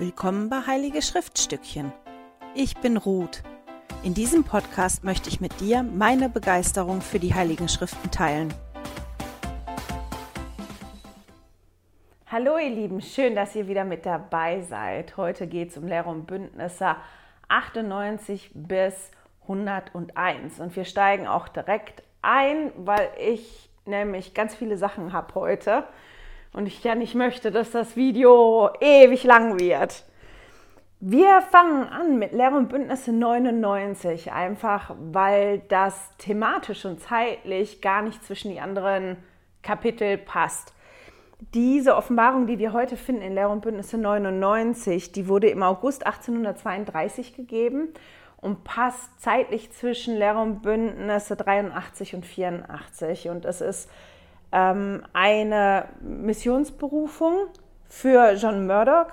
Willkommen bei Heilige Schriftstückchen. Ich bin Ruth. In diesem Podcast möchte ich mit dir meine Begeisterung für die Heiligen Schriften teilen. Hallo ihr Lieben, schön, dass ihr wieder mit dabei seid. Heute geht es um Lehre und Bündnisse 98 bis 101 und wir steigen auch direkt ein, weil ich nämlich ganz viele Sachen habe heute und ich ja nicht möchte, dass das Video ewig lang wird. Wir fangen an mit Lehre und Bündnisse 99, einfach weil das thematisch und zeitlich gar nicht zwischen die anderen Kapitel passt. Diese Offenbarung, die wir heute finden in Lehre und Bündnisse 99, die wurde im August 1832 gegeben und passt zeitlich zwischen Lehre und Bündnisse 83 und 84. Und es ist ähm, eine Missionsberufung für John Murdoch.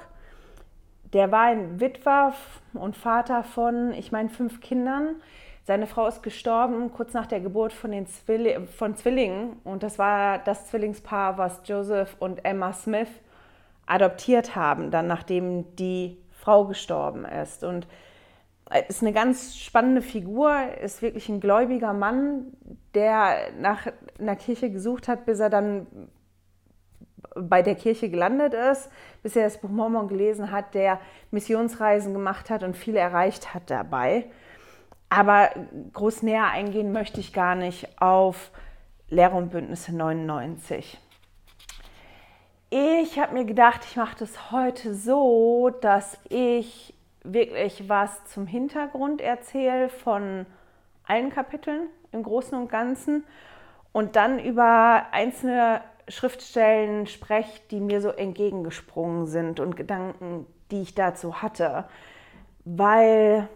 Der war ein Witwer und Vater von, ich meine, fünf Kindern. Seine Frau ist gestorben kurz nach der Geburt von, den Zwilli von Zwillingen. Und das war das Zwillingspaar, was Joseph und Emma Smith adoptiert haben, dann nachdem die Frau gestorben ist. Und ist eine ganz spannende Figur, ist wirklich ein gläubiger Mann, der nach einer Kirche gesucht hat, bis er dann bei der Kirche gelandet ist, bis er das Buch Mormon gelesen hat, der Missionsreisen gemacht hat und viel erreicht hat dabei. Aber groß näher eingehen möchte ich gar nicht auf Lehre und Bündnisse 99. Ich habe mir gedacht, ich mache das heute so, dass ich wirklich was zum Hintergrund erzähle von allen Kapiteln im Großen und Ganzen und dann über einzelne Schriftstellen spreche, die mir so entgegengesprungen sind und Gedanken, die ich dazu hatte, weil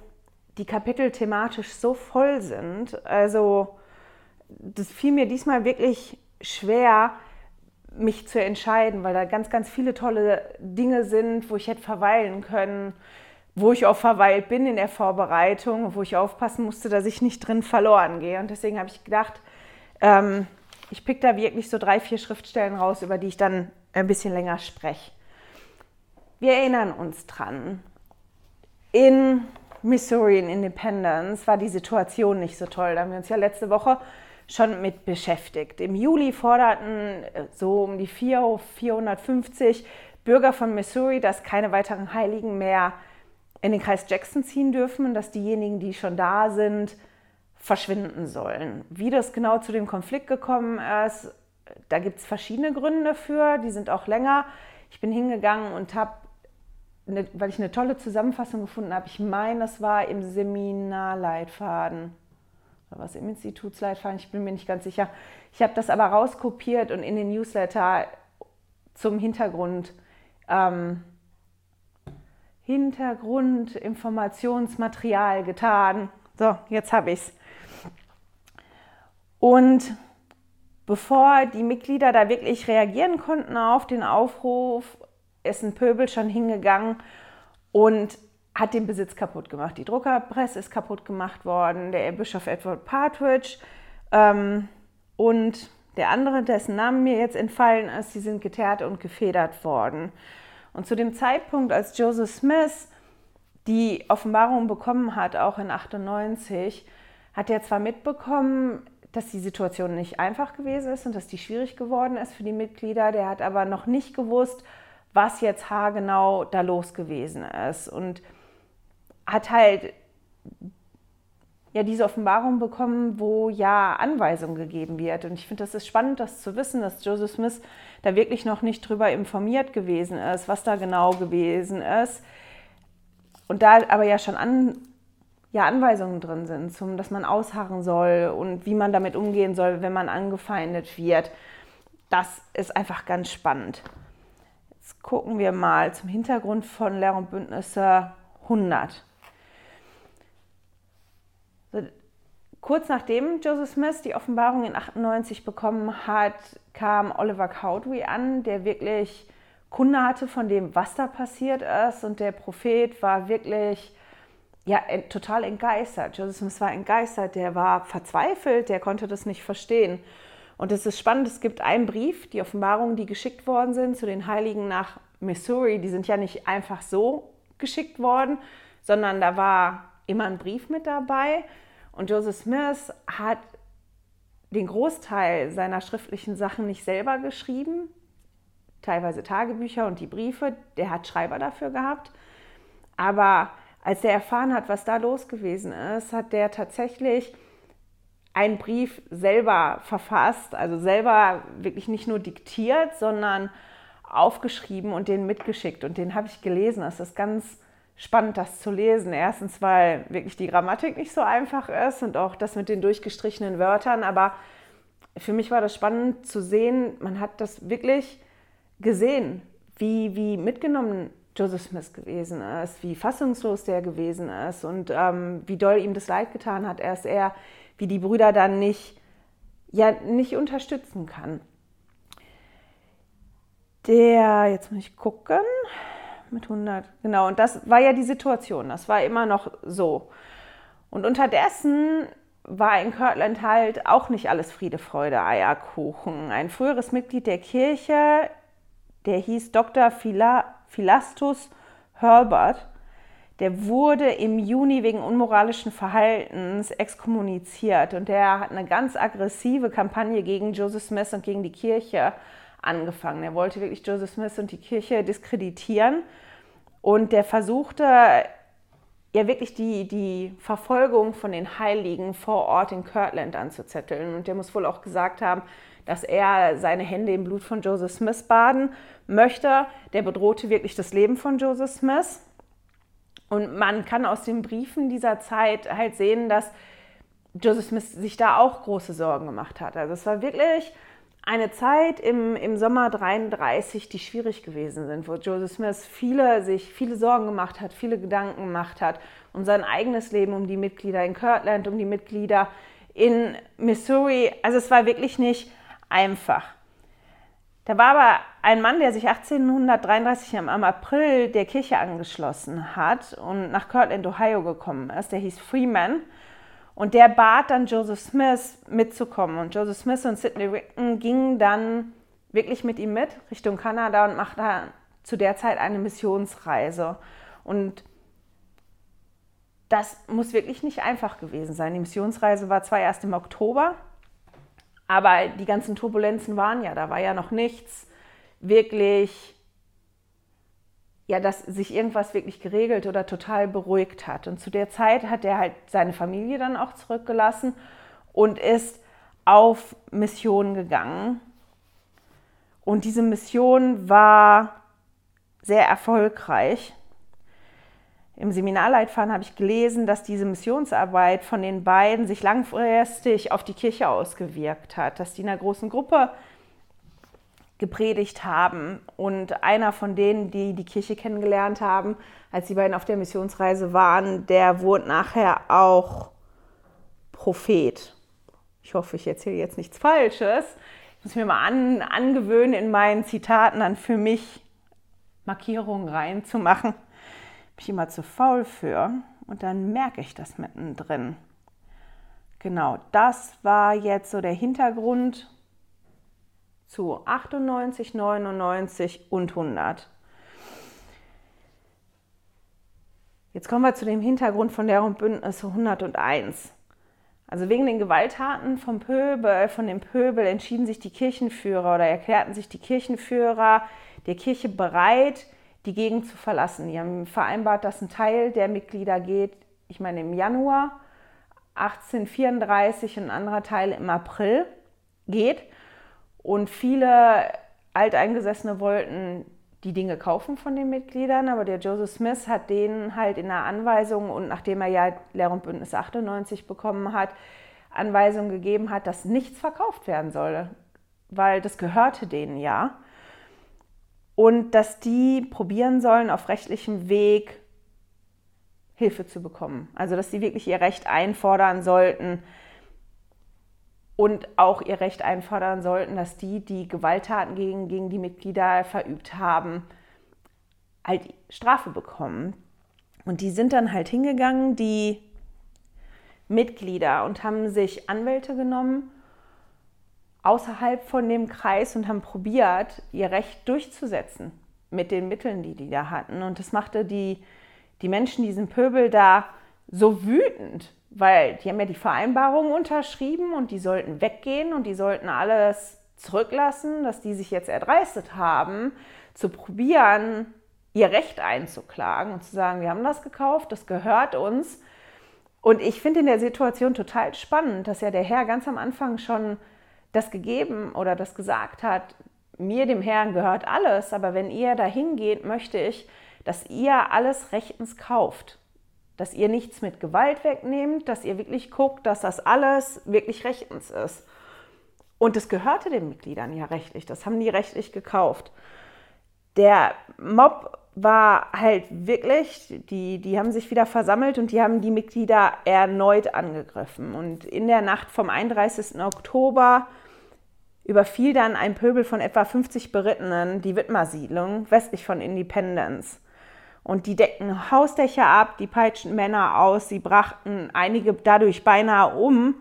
die Kapitel thematisch so voll sind. Also das fiel mir diesmal wirklich schwer, mich zu entscheiden, weil da ganz, ganz viele tolle Dinge sind, wo ich hätte verweilen können wo ich auch verweilt bin in der Vorbereitung, wo ich aufpassen musste, dass ich nicht drin verloren gehe. Und deswegen habe ich gedacht, ähm, ich pick da wirklich so drei, vier Schriftstellen raus, über die ich dann ein bisschen länger spreche. Wir erinnern uns dran. In Missouri in Independence war die Situation nicht so toll. Da haben wir uns ja letzte Woche schon mit beschäftigt. Im Juli forderten äh, so um die 450 Bürger von Missouri, dass keine weiteren Heiligen mehr in den Kreis Jackson ziehen dürfen und dass diejenigen, die schon da sind, verschwinden sollen. Wie das genau zu dem Konflikt gekommen ist, da gibt es verschiedene Gründe für, die sind auch länger. Ich bin hingegangen und habe, weil ich eine tolle Zusammenfassung gefunden habe, ich meine, das war im Seminarleitfaden oder was im Institutsleitfaden, ich bin mir nicht ganz sicher. Ich habe das aber rauskopiert und in den Newsletter zum Hintergrund ähm, Hintergrundinformationsmaterial getan. So, jetzt habe ich es. Und bevor die Mitglieder da wirklich reagieren konnten auf den Aufruf, ist ein Pöbel schon hingegangen und hat den Besitz kaputt gemacht. Die Druckerpresse ist kaputt gemacht worden, der Bischof Edward Partridge ähm, und der andere, dessen Namen mir jetzt entfallen ist, die sind geteert und gefedert worden. Und zu dem Zeitpunkt, als Joseph Smith die Offenbarung bekommen hat, auch in 98, hat er zwar mitbekommen, dass die Situation nicht einfach gewesen ist und dass die schwierig geworden ist für die Mitglieder, der hat aber noch nicht gewusst, was jetzt haargenau da los gewesen ist und hat halt ja diese Offenbarung bekommen, wo ja Anweisung gegeben wird. Und ich finde, das ist spannend, das zu wissen, dass Joseph Smith da wirklich noch nicht drüber informiert gewesen ist, was da genau gewesen ist. Und da aber ja schon an, ja, Anweisungen drin sind, zum, dass man ausharren soll und wie man damit umgehen soll, wenn man angefeindet wird. Das ist einfach ganz spannend. Jetzt gucken wir mal zum Hintergrund von Lehr- und Bündnisse 100. Kurz nachdem Joseph Smith die Offenbarung in 98 bekommen hat, kam Oliver Cowdery an, der wirklich Kunde hatte von dem, was da passiert ist. Und der Prophet war wirklich ja, total entgeistert. Joseph Smith war entgeistert, der war verzweifelt, der konnte das nicht verstehen. Und es ist spannend, es gibt einen Brief, die Offenbarungen, die geschickt worden sind zu den Heiligen nach Missouri, die sind ja nicht einfach so geschickt worden, sondern da war immer ein Brief mit dabei. Und Joseph Smith hat den Großteil seiner schriftlichen Sachen nicht selber geschrieben, teilweise Tagebücher und die Briefe, der hat Schreiber dafür gehabt. Aber als der erfahren hat, was da los gewesen ist, hat der tatsächlich einen Brief selber verfasst, also selber wirklich nicht nur diktiert, sondern aufgeschrieben und den mitgeschickt. Und den habe ich gelesen. Das ist ganz spannend, das zu lesen. Erstens, weil wirklich die Grammatik nicht so einfach ist und auch das mit den durchgestrichenen Wörtern. Aber für mich war das spannend zu sehen, man hat das wirklich gesehen, wie, wie mitgenommen Joseph Smith gewesen ist, wie fassungslos der gewesen ist und ähm, wie doll ihm das leid getan hat, erst er, wie die Brüder dann nicht, ja, nicht unterstützen kann. Der, jetzt muss ich gucken, mit 100, genau. Und das war ja die Situation. Das war immer noch so. Und unterdessen war in Kirtland halt auch nicht alles Friede, Freude, Eierkuchen. Ein früheres Mitglied der Kirche, der hieß Dr. Philastus Herbert, der wurde im Juni wegen unmoralischen Verhaltens exkommuniziert und der hat eine ganz aggressive Kampagne gegen Joseph Smith und gegen die Kirche angefangen. Er wollte wirklich Joseph Smith und die Kirche diskreditieren und der versuchte ja wirklich die, die Verfolgung von den Heiligen vor Ort in Kirtland anzuzetteln. Und der muss wohl auch gesagt haben, dass er seine Hände im Blut von Joseph Smith baden möchte. Der bedrohte wirklich das Leben von Joseph Smith. Und man kann aus den Briefen dieser Zeit halt sehen, dass Joseph Smith sich da auch große Sorgen gemacht hat. Also es war wirklich eine Zeit im, im Sommer 33, die schwierig gewesen sind, wo Joseph Smith viele, sich viele Sorgen gemacht hat, viele Gedanken gemacht hat um sein eigenes Leben, um die Mitglieder in Kirtland, um die Mitglieder in Missouri. Also es war wirklich nicht einfach. Da war aber ein Mann, der sich 1833 im April der Kirche angeschlossen hat und nach Kirtland, Ohio gekommen ist. Der hieß Freeman. Und der bat dann Joseph Smith mitzukommen. Und Joseph Smith und Sidney Rigdon gingen dann wirklich mit ihm mit Richtung Kanada und machten zu der Zeit eine Missionsreise. Und das muss wirklich nicht einfach gewesen sein. Die Missionsreise war zwar erst im Oktober, aber die ganzen Turbulenzen waren ja, da war ja noch nichts wirklich ja, dass sich irgendwas wirklich geregelt oder total beruhigt hat. Und zu der Zeit hat er halt seine Familie dann auch zurückgelassen und ist auf Mission gegangen. Und diese Mission war sehr erfolgreich. Im Seminarleitfaden habe ich gelesen, dass diese Missionsarbeit von den beiden sich langfristig auf die Kirche ausgewirkt hat, dass die in einer großen Gruppe gepredigt haben. Und einer von denen, die die Kirche kennengelernt haben, als die beiden auf der Missionsreise waren, der wurde nachher auch Prophet. Ich hoffe, ich erzähle jetzt nichts Falsches. Ich muss mir mal an, angewöhnen, in meinen Zitaten dann für mich Markierungen reinzumachen. Bin ich immer zu faul für und dann merke ich das mittendrin. Genau, das war jetzt so der Hintergrund zu 98, 99 und 100. Jetzt kommen wir zu dem Hintergrund von der Bündnis 101. Also wegen den Gewalttaten vom Pöbel, von dem Pöbel entschieden sich die Kirchenführer oder erklärten sich die Kirchenführer der Kirche bereit, die Gegend zu verlassen. Die haben vereinbart, dass ein Teil der Mitglieder geht, ich meine im Januar 1834 und ein anderer Teil im April geht. Und viele Alteingesessene wollten die Dinge kaufen von den Mitgliedern, aber der Joseph Smith hat denen halt in der Anweisung und nachdem er ja Lehr- und Bündnis 98 bekommen hat, Anweisungen gegeben hat, dass nichts verkauft werden solle, weil das gehörte denen ja. Und dass die probieren sollen, auf rechtlichem Weg Hilfe zu bekommen. Also dass sie wirklich ihr Recht einfordern sollten, und auch ihr Recht einfordern sollten, dass die, die Gewalttaten gegen, gegen die Mitglieder verübt haben, halt Strafe bekommen. Und die sind dann halt hingegangen, die Mitglieder, und haben sich Anwälte genommen außerhalb von dem Kreis und haben probiert, ihr Recht durchzusetzen mit den Mitteln, die die da hatten. Und das machte die, die Menschen, diesen Pöbel da so wütend, weil die haben ja die Vereinbarung unterschrieben und die sollten weggehen und die sollten alles zurücklassen, dass die sich jetzt erdreistet haben, zu probieren, ihr Recht einzuklagen und zu sagen, wir haben das gekauft, das gehört uns. Und ich finde in der Situation total spannend, dass ja der Herr ganz am Anfang schon das gegeben oder das gesagt hat, mir, dem Herrn, gehört alles, aber wenn ihr dahin geht, möchte ich, dass ihr alles rechtens kauft. Dass ihr nichts mit Gewalt wegnehmt, dass ihr wirklich guckt, dass das alles wirklich rechtens ist. Und es gehörte den Mitgliedern ja rechtlich, das haben die rechtlich gekauft. Der Mob war halt wirklich, die, die haben sich wieder versammelt und die haben die Mitglieder erneut angegriffen. Und in der Nacht vom 31. Oktober überfiel dann ein Pöbel von etwa 50 Berittenen die Widmer-Siedlung westlich von Independence. Und die deckten Hausdächer ab, die peitschten Männer aus, sie brachten einige dadurch beinahe um.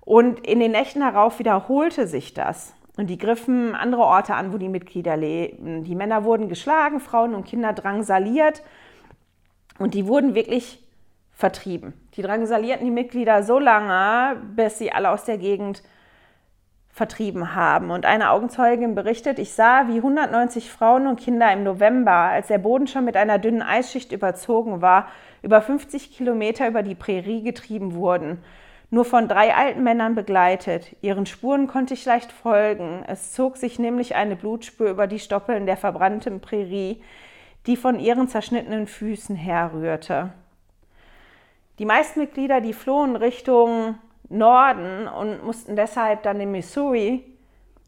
Und in den Nächten darauf wiederholte sich das. Und die griffen andere Orte an, wo die Mitglieder leben. Die Männer wurden geschlagen, Frauen und Kinder drangsaliert und die wurden wirklich vertrieben. Die drangsalierten die Mitglieder so lange, bis sie alle aus der Gegend vertrieben haben. Und eine Augenzeugin berichtet, ich sah, wie 190 Frauen und Kinder im November, als der Boden schon mit einer dünnen Eisschicht überzogen war, über 50 Kilometer über die Prärie getrieben wurden nur von drei alten Männern begleitet. Ihren Spuren konnte ich leicht folgen. Es zog sich nämlich eine Blutspur über die Stoppeln der verbrannten Prärie, die von ihren zerschnittenen Füßen herrührte. Die meisten Mitglieder, die flohen Richtung Norden und mussten deshalb dann den Missouri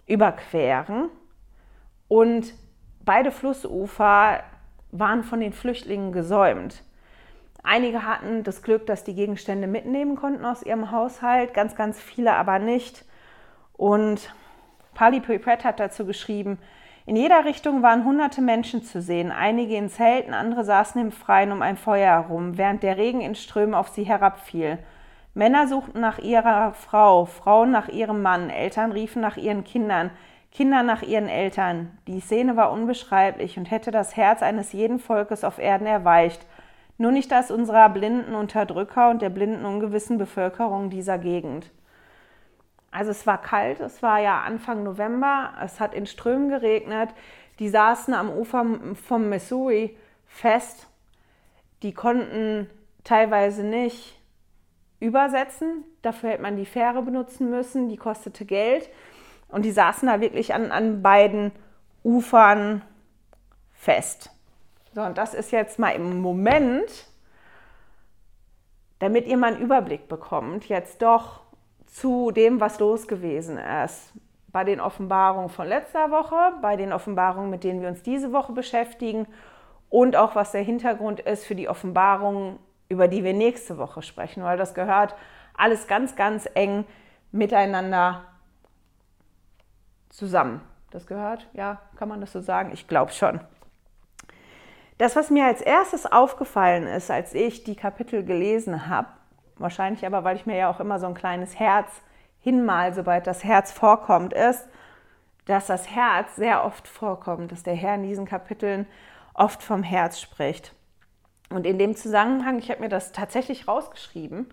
überqueren. Und beide Flussufer waren von den Flüchtlingen gesäumt. Einige hatten das Glück, dass die Gegenstände mitnehmen konnten aus ihrem Haushalt, ganz, ganz viele aber nicht. Und Pali Pipet hat dazu geschrieben, in jeder Richtung waren hunderte Menschen zu sehen, einige in Zelten, andere saßen im Freien um ein Feuer herum, während der Regen in Strömen auf sie herabfiel. Männer suchten nach ihrer Frau, Frauen nach ihrem Mann, Eltern riefen nach ihren Kindern, Kinder nach ihren Eltern. Die Szene war unbeschreiblich und hätte das Herz eines jeden Volkes auf Erden erweicht – nur nicht das unserer blinden Unterdrücker und der blinden ungewissen Bevölkerung dieser Gegend. Also es war kalt, es war ja Anfang November, es hat in Strömen geregnet, die saßen am Ufer vom Missouri fest, die konnten teilweise nicht übersetzen, dafür hätte man die Fähre benutzen müssen, die kostete Geld und die saßen da wirklich an, an beiden Ufern fest. So, und das ist jetzt mal im Moment, damit ihr mal einen Überblick bekommt, jetzt doch zu dem, was los gewesen ist. Bei den Offenbarungen von letzter Woche, bei den Offenbarungen, mit denen wir uns diese Woche beschäftigen und auch was der Hintergrund ist für die Offenbarungen, über die wir nächste Woche sprechen, weil das gehört alles ganz, ganz eng miteinander zusammen. Das gehört, ja, kann man das so sagen? Ich glaube schon. Das, was mir als erstes aufgefallen ist, als ich die Kapitel gelesen habe, wahrscheinlich aber, weil ich mir ja auch immer so ein kleines Herz hinmal, sobald das Herz vorkommt, ist, dass das Herz sehr oft vorkommt, dass der Herr in diesen Kapiteln oft vom Herz spricht. Und in dem Zusammenhang, ich habe mir das tatsächlich rausgeschrieben,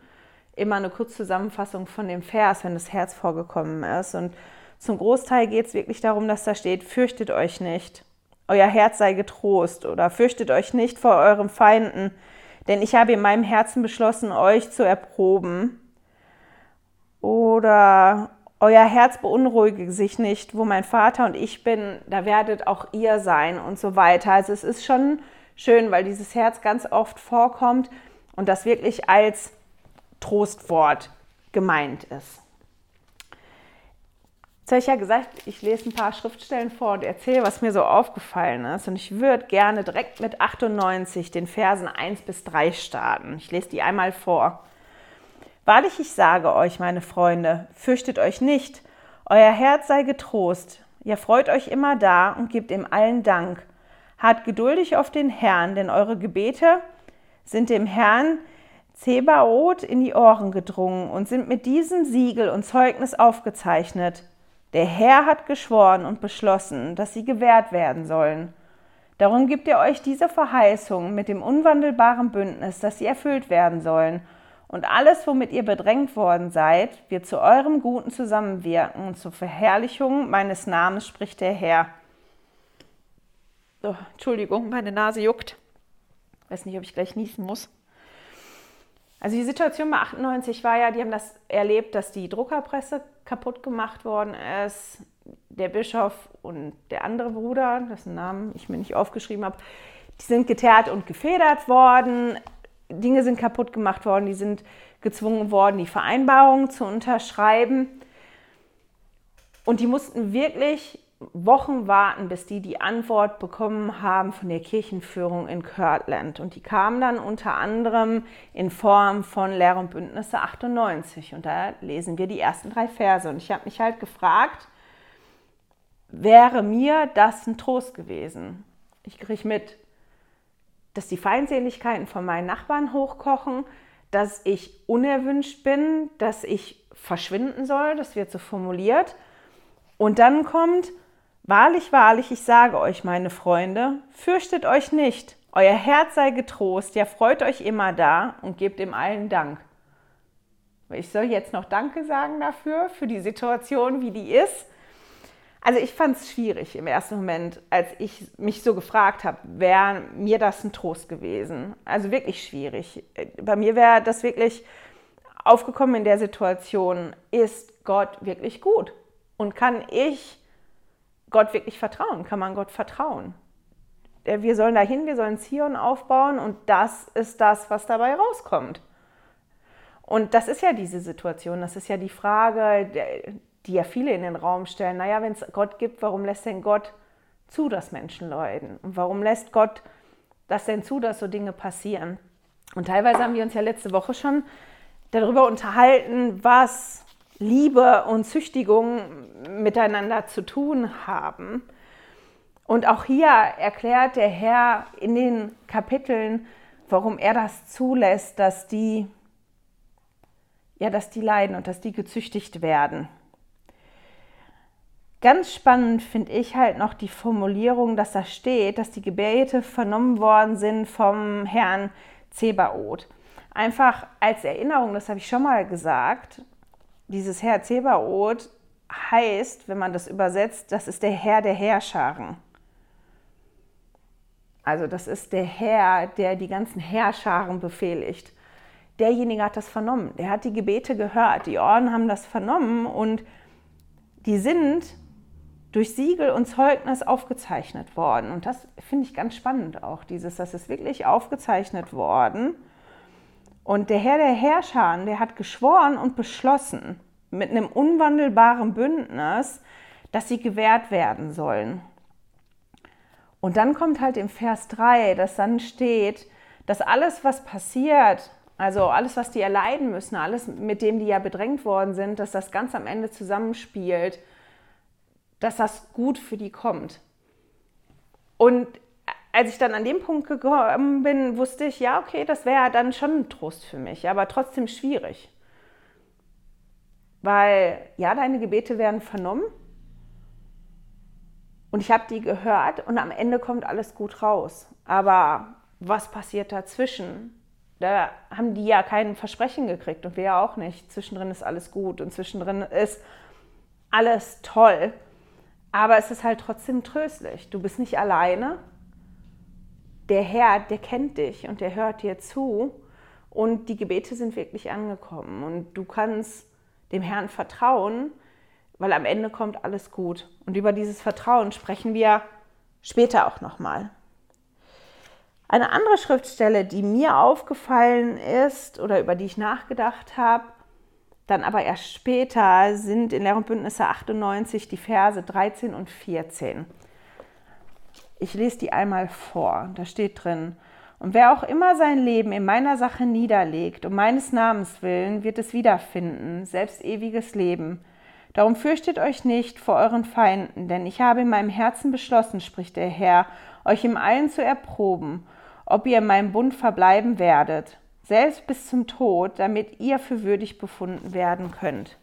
immer eine Kurzzusammenfassung von dem Vers, wenn das Herz vorgekommen ist. Und zum Großteil geht es wirklich darum, dass da steht, fürchtet euch nicht euer Herz sei getrost oder fürchtet euch nicht vor euren Feinden, denn ich habe in meinem Herzen beschlossen, euch zu erproben. Oder euer Herz beunruhige sich nicht, wo mein Vater und ich bin, da werdet auch ihr sein und so weiter. Also es ist schon schön, weil dieses Herz ganz oft vorkommt und das wirklich als Trostwort gemeint ist. Jetzt habe ich ja gesagt, ich lese ein paar Schriftstellen vor und erzähle, was mir so aufgefallen ist. Und ich würde gerne direkt mit 98 den Versen 1 bis 3 starten. Ich lese die einmal vor. Wahrlich, ich sage euch, meine Freunde, fürchtet euch nicht. Euer Herz sei getrost. Ihr freut euch immer da und gebt ihm allen Dank. Hart geduldig auf den Herrn, denn eure Gebete sind dem Herrn Zebaoth in die Ohren gedrungen und sind mit diesem Siegel und Zeugnis aufgezeichnet. Der Herr hat geschworen und beschlossen, dass sie gewährt werden sollen. Darum gibt er euch diese Verheißung mit dem unwandelbaren Bündnis, dass sie erfüllt werden sollen. Und alles, womit ihr bedrängt worden seid, wird zu eurem Guten zusammenwirken und zur Verherrlichung meines Namens, spricht der Herr. Oh, Entschuldigung, meine Nase juckt. Weiß nicht, ob ich gleich niesen muss. Also die Situation bei 98 war ja, die haben das erlebt, dass die Druckerpresse kaputt gemacht worden ist. Der Bischof und der andere Bruder, dessen Namen ich mir nicht aufgeschrieben habe, die sind geteert und gefedert worden. Dinge sind kaputt gemacht worden, die sind gezwungen worden, die Vereinbarung zu unterschreiben. Und die mussten wirklich Wochen warten, bis die die Antwort bekommen haben von der Kirchenführung in Kirtland. Und die kam dann unter anderem in Form von Lehre und Bündnisse 98. Und da lesen wir die ersten drei Verse. Und ich habe mich halt gefragt, wäre mir das ein Trost gewesen? Ich kriege mit, dass die Feindseligkeiten von meinen Nachbarn hochkochen, dass ich unerwünscht bin, dass ich verschwinden soll, das wird so formuliert. Und dann kommt, Wahrlich, wahrlich, ich sage euch, meine Freunde, fürchtet euch nicht, euer Herz sei getrost, ja freut euch immer da und gebt ihm allen Dank. Ich soll jetzt noch Danke sagen dafür, für die Situation, wie die ist. Also ich fand es schwierig im ersten Moment, als ich mich so gefragt habe, wäre mir das ein Trost gewesen. Also wirklich schwierig. Bei mir wäre das wirklich aufgekommen in der Situation, ist Gott wirklich gut? Und kann ich Gott wirklich vertrauen? Kann man Gott vertrauen? Wir sollen dahin, wir sollen Zion aufbauen und das ist das, was dabei rauskommt. Und das ist ja diese Situation, das ist ja die Frage, die ja viele in den Raum stellen. Naja, wenn es Gott gibt, warum lässt denn Gott zu, dass Menschen leiden? Und warum lässt Gott das denn zu, dass so Dinge passieren? Und teilweise haben wir uns ja letzte Woche schon darüber unterhalten, was Liebe und Züchtigung miteinander zu tun haben. Und auch hier erklärt der Herr in den Kapiteln, warum er das zulässt, dass die, ja, dass die leiden und dass die gezüchtigt werden. Ganz spannend finde ich halt noch die Formulierung, dass da steht, dass die Gebete vernommen worden sind vom Herrn Zebaoth. Einfach als Erinnerung, das habe ich schon mal gesagt, dieses Herr Zebaoth heißt, wenn man das übersetzt, das ist der Herr der Herrscharen. Also das ist der Herr, der die ganzen Herrscharen befehligt. Derjenige hat das vernommen, der hat die Gebete gehört, die Orden haben das vernommen und die sind durch Siegel und Zeugnis aufgezeichnet worden. Und das finde ich ganz spannend auch, dieses, das ist wirklich aufgezeichnet worden. Und der Herr der Herrscher, der hat geschworen und beschlossen mit einem unwandelbaren Bündnis, dass sie gewährt werden sollen. Und dann kommt halt im Vers 3, dass dann steht, dass alles, was passiert, also alles, was die erleiden müssen, alles, mit dem die ja bedrängt worden sind, dass das ganz am Ende zusammenspielt, dass das gut für die kommt. Und als ich dann an dem Punkt gekommen bin, wusste ich, ja, okay, das wäre dann schon ein Trost für mich, aber trotzdem schwierig. Weil, ja, deine Gebete werden vernommen und ich habe die gehört und am Ende kommt alles gut raus. Aber was passiert dazwischen? Da haben die ja kein Versprechen gekriegt und wir ja auch nicht. Zwischendrin ist alles gut und zwischendrin ist alles toll. Aber es ist halt trotzdem tröstlich. Du bist nicht alleine der Herr, der kennt dich und der hört dir zu und die Gebete sind wirklich angekommen und du kannst dem Herrn vertrauen, weil am Ende kommt alles gut. Und über dieses Vertrauen sprechen wir später auch nochmal. Eine andere Schriftstelle, die mir aufgefallen ist oder über die ich nachgedacht habe, dann aber erst später, sind in Lehr und Bündnisse 98 die Verse 13 und 14. Ich lese die einmal vor. Da steht drin, und wer auch immer sein Leben in meiner Sache niederlegt, um meines Namens willen, wird es wiederfinden, selbst ewiges Leben. Darum fürchtet euch nicht vor euren Feinden, denn ich habe in meinem Herzen beschlossen, spricht der Herr, euch im Allen zu erproben, ob ihr in meinem Bund verbleiben werdet, selbst bis zum Tod, damit ihr für würdig befunden werden könnt.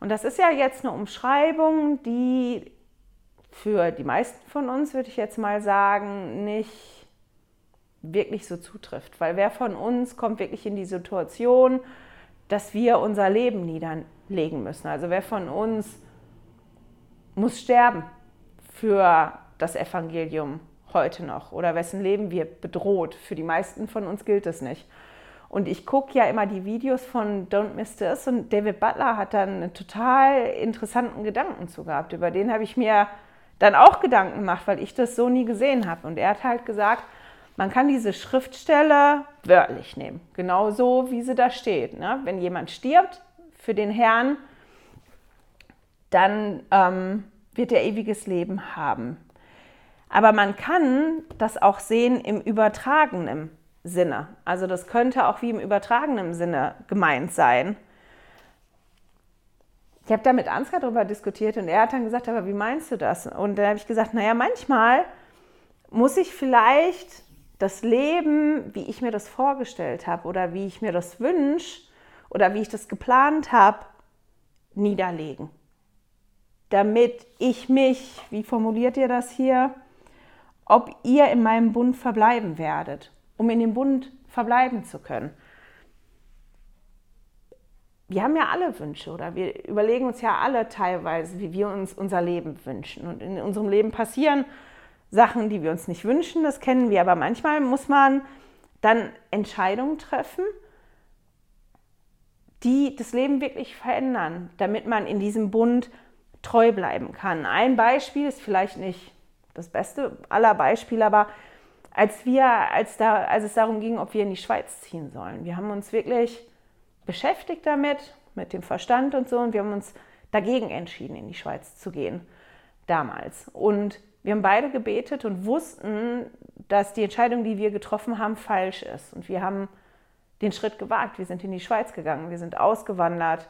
Und das ist ja jetzt eine Umschreibung, die für die meisten von uns, würde ich jetzt mal sagen, nicht wirklich so zutrifft. Weil wer von uns kommt wirklich in die Situation, dass wir unser Leben niederlegen müssen? Also wer von uns muss sterben für das Evangelium heute noch oder wessen Leben wird bedroht? Für die meisten von uns gilt es nicht. Und ich gucke ja immer die Videos von Don't Miss This und David Butler hat dann einen total interessanten Gedanken zu gehabt. Über den habe ich mir dann auch Gedanken gemacht, weil ich das so nie gesehen habe. Und er hat halt gesagt, man kann diese Schriftstelle wörtlich nehmen, genau so, wie sie da steht. Ne? Wenn jemand stirbt für den Herrn, dann ähm, wird er ewiges Leben haben. Aber man kann das auch sehen im übertragenen Sinne. Also das könnte auch wie im übertragenen Sinne gemeint sein. Ich habe da mit Ansgar darüber diskutiert und er hat dann gesagt, aber wie meinst du das? Und dann habe ich gesagt, naja, manchmal muss ich vielleicht das Leben, wie ich mir das vorgestellt habe oder wie ich mir das wünsche oder wie ich das geplant habe, niederlegen. Damit ich mich, wie formuliert ihr das hier, ob ihr in meinem Bund verbleiben werdet um in dem Bund verbleiben zu können. Wir haben ja alle Wünsche oder wir überlegen uns ja alle teilweise, wie wir uns unser Leben wünschen. Und in unserem Leben passieren Sachen, die wir uns nicht wünschen, das kennen wir. Aber manchmal muss man dann Entscheidungen treffen, die das Leben wirklich verändern, damit man in diesem Bund treu bleiben kann. Ein Beispiel ist vielleicht nicht das beste aller Beispiele, aber als wir, als, da, als es darum ging, ob wir in die Schweiz ziehen sollen. Wir haben uns wirklich beschäftigt damit, mit dem Verstand und so, und wir haben uns dagegen entschieden, in die Schweiz zu gehen damals. Und wir haben beide gebetet und wussten, dass die Entscheidung, die wir getroffen haben, falsch ist. Und wir haben den Schritt gewagt. Wir sind in die Schweiz gegangen, wir sind ausgewandert.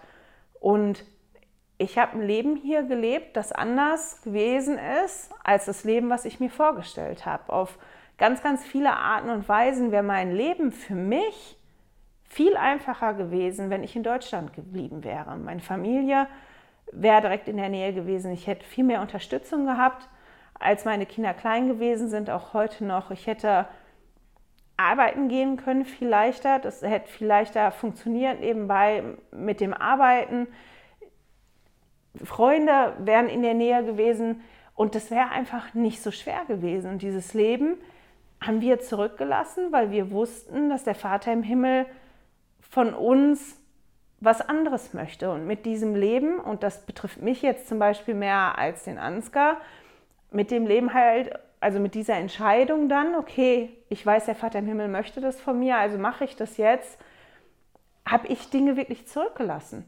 Und ich habe ein Leben hier gelebt, das anders gewesen ist als das Leben, was ich mir vorgestellt habe. Auf ganz, ganz viele Arten und Weisen wäre mein Leben für mich viel einfacher gewesen, wenn ich in Deutschland geblieben wäre. Meine Familie wäre direkt in der Nähe gewesen. Ich hätte viel mehr Unterstützung gehabt, als meine Kinder klein gewesen sind, auch heute noch. Ich hätte arbeiten gehen können, viel leichter. Das hätte viel leichter funktioniert nebenbei mit dem Arbeiten. Freunde wären in der Nähe gewesen und das wäre einfach nicht so schwer gewesen. Und dieses Leben haben wir zurückgelassen, weil wir wussten, dass der Vater im Himmel von uns was anderes möchte. Und mit diesem Leben, und das betrifft mich jetzt zum Beispiel mehr als den Ansgar, mit dem Leben halt, also mit dieser Entscheidung dann, okay, ich weiß, der Vater im Himmel möchte das von mir, also mache ich das jetzt, habe ich Dinge wirklich zurückgelassen,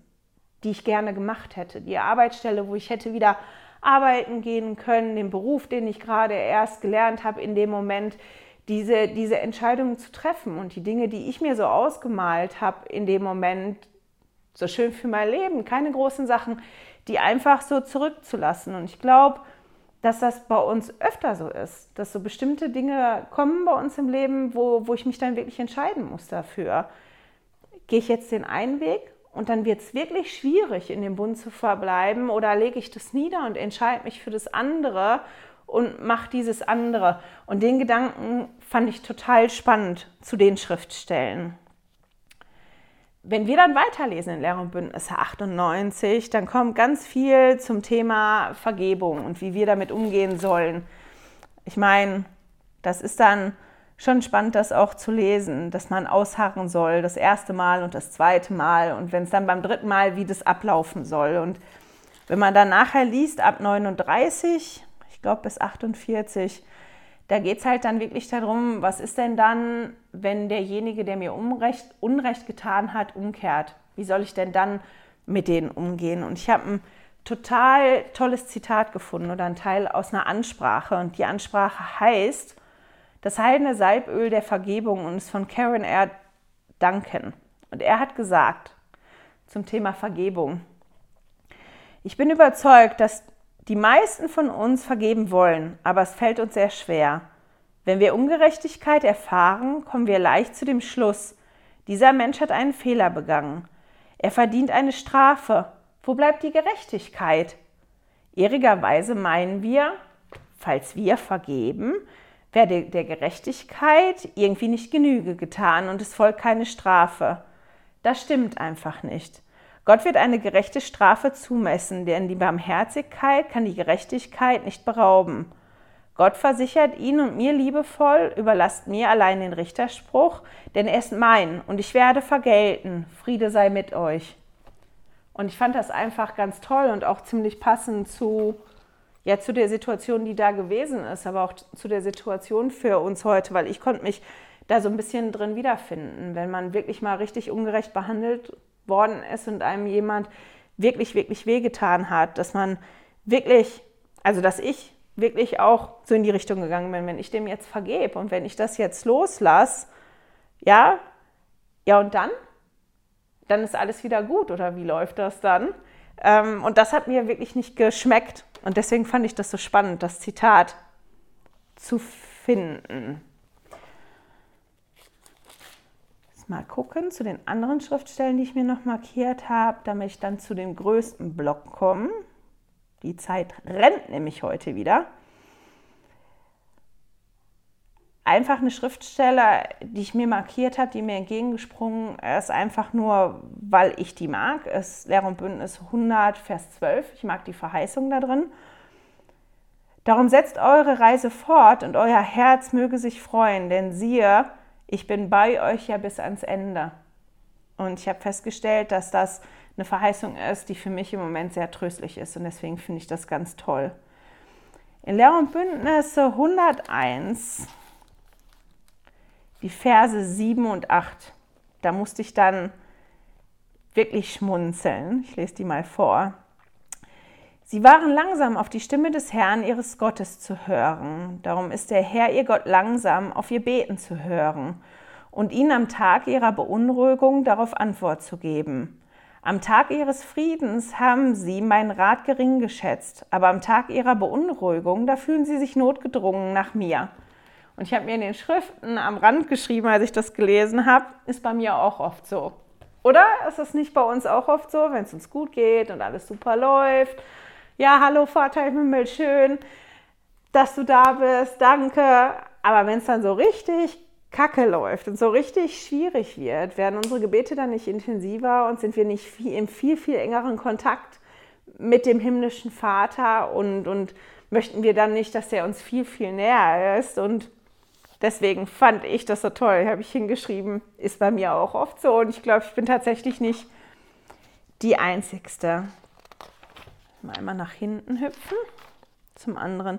die ich gerne gemacht hätte. Die Arbeitsstelle, wo ich hätte wieder arbeiten gehen können, den Beruf, den ich gerade erst gelernt habe, in dem Moment diese, diese Entscheidungen zu treffen und die Dinge, die ich mir so ausgemalt habe, in dem Moment so schön für mein Leben, keine großen Sachen, die einfach so zurückzulassen. Und ich glaube, dass das bei uns öfter so ist, dass so bestimmte Dinge kommen bei uns im Leben, wo, wo ich mich dann wirklich entscheiden muss dafür. Gehe ich jetzt den einen Weg und dann wird es wirklich schwierig, in dem Bund zu verbleiben oder lege ich das nieder und entscheide mich für das andere und mache dieses andere. Und den Gedanken fand ich total spannend zu den Schriftstellen. Wenn wir dann weiterlesen in Lehre und Bündnisse 98, dann kommt ganz viel zum Thema Vergebung und wie wir damit umgehen sollen. Ich meine, das ist dann schon spannend, das auch zu lesen, dass man ausharren soll, das erste Mal und das zweite Mal und wenn es dann beim dritten Mal, wie das ablaufen soll. Und wenn man dann nachher liest, ab 39, glaube bis 48, da geht es halt dann wirklich darum, was ist denn dann, wenn derjenige, der mir Unrecht, Unrecht getan hat, umkehrt? Wie soll ich denn dann mit denen umgehen? Und ich habe ein total tolles Zitat gefunden oder ein Teil aus einer Ansprache. Und die Ansprache heißt, das heilende Salböl der Vergebung und ist von Karen R. Duncan. Und er hat gesagt zum Thema Vergebung, ich bin überzeugt, dass die meisten von uns vergeben wollen, aber es fällt uns sehr schwer. Wenn wir Ungerechtigkeit erfahren, kommen wir leicht zu dem Schluss, dieser Mensch hat einen Fehler begangen. Er verdient eine Strafe, Wo bleibt die Gerechtigkeit? Irrigerweise meinen wir, falls wir vergeben, werde der Gerechtigkeit irgendwie nicht Genüge getan und es folgt keine Strafe. Das stimmt einfach nicht. Gott wird eine gerechte Strafe zumessen, denn die Barmherzigkeit kann die Gerechtigkeit nicht berauben. Gott versichert ihn und mir liebevoll, überlasst mir allein den Richterspruch, denn er ist mein und ich werde vergelten. Friede sei mit euch. Und ich fand das einfach ganz toll und auch ziemlich passend zu, ja, zu der Situation, die da gewesen ist, aber auch zu der Situation für uns heute, weil ich konnte mich da so ein bisschen drin wiederfinden, wenn man wirklich mal richtig ungerecht behandelt worden ist und einem jemand wirklich, wirklich wehgetan hat, dass man wirklich, also dass ich wirklich auch so in die Richtung gegangen bin, wenn ich dem jetzt vergebe und wenn ich das jetzt loslasse, ja, ja und dann? Dann ist alles wieder gut oder wie läuft das dann? Ähm, und das hat mir wirklich nicht geschmeckt und deswegen fand ich das so spannend, das Zitat zu finden. Mal gucken zu den anderen Schriftstellen, die ich mir noch markiert habe, damit ich dann zu dem größten Block komme. Die Zeit rennt nämlich heute wieder. Einfach eine Schriftstelle, die ich mir markiert habe, die mir entgegengesprungen ist, einfach nur, weil ich die mag. Es Lehrer und Bündnis 100, Vers 12. Ich mag die Verheißung da drin. Darum setzt eure Reise fort und euer Herz möge sich freuen, denn siehe, ich bin bei euch ja bis ans Ende. Und ich habe festgestellt, dass das eine Verheißung ist, die für mich im Moment sehr tröstlich ist. Und deswegen finde ich das ganz toll. In Lehr und Bündnisse 101, die Verse 7 und 8, da musste ich dann wirklich schmunzeln. Ich lese die mal vor. Sie waren langsam auf die Stimme des Herrn ihres Gottes zu hören. Darum ist der Herr ihr Gott langsam auf ihr Beten zu hören und ihnen am Tag ihrer Beunruhigung darauf Antwort zu geben. Am Tag ihres Friedens haben sie meinen Rat gering geschätzt, aber am Tag ihrer Beunruhigung, da fühlen sie sich notgedrungen nach mir. Und ich habe mir in den Schriften am Rand geschrieben, als ich das gelesen habe, ist bei mir auch oft so. Oder ist es nicht bei uns auch oft so, wenn es uns gut geht und alles super läuft ja, hallo Vater im Himmel, schön, dass du da bist, danke. Aber wenn es dann so richtig kacke läuft und so richtig schwierig wird, werden unsere Gebete dann nicht intensiver und sind wir nicht viel, im viel, viel engeren Kontakt mit dem himmlischen Vater und, und möchten wir dann nicht, dass er uns viel, viel näher ist. Und deswegen fand ich das so toll, habe ich hingeschrieben, ist bei mir auch oft so. Und ich glaube, ich bin tatsächlich nicht die Einzigste. Mal einmal nach hinten hüpfen. Zum anderen.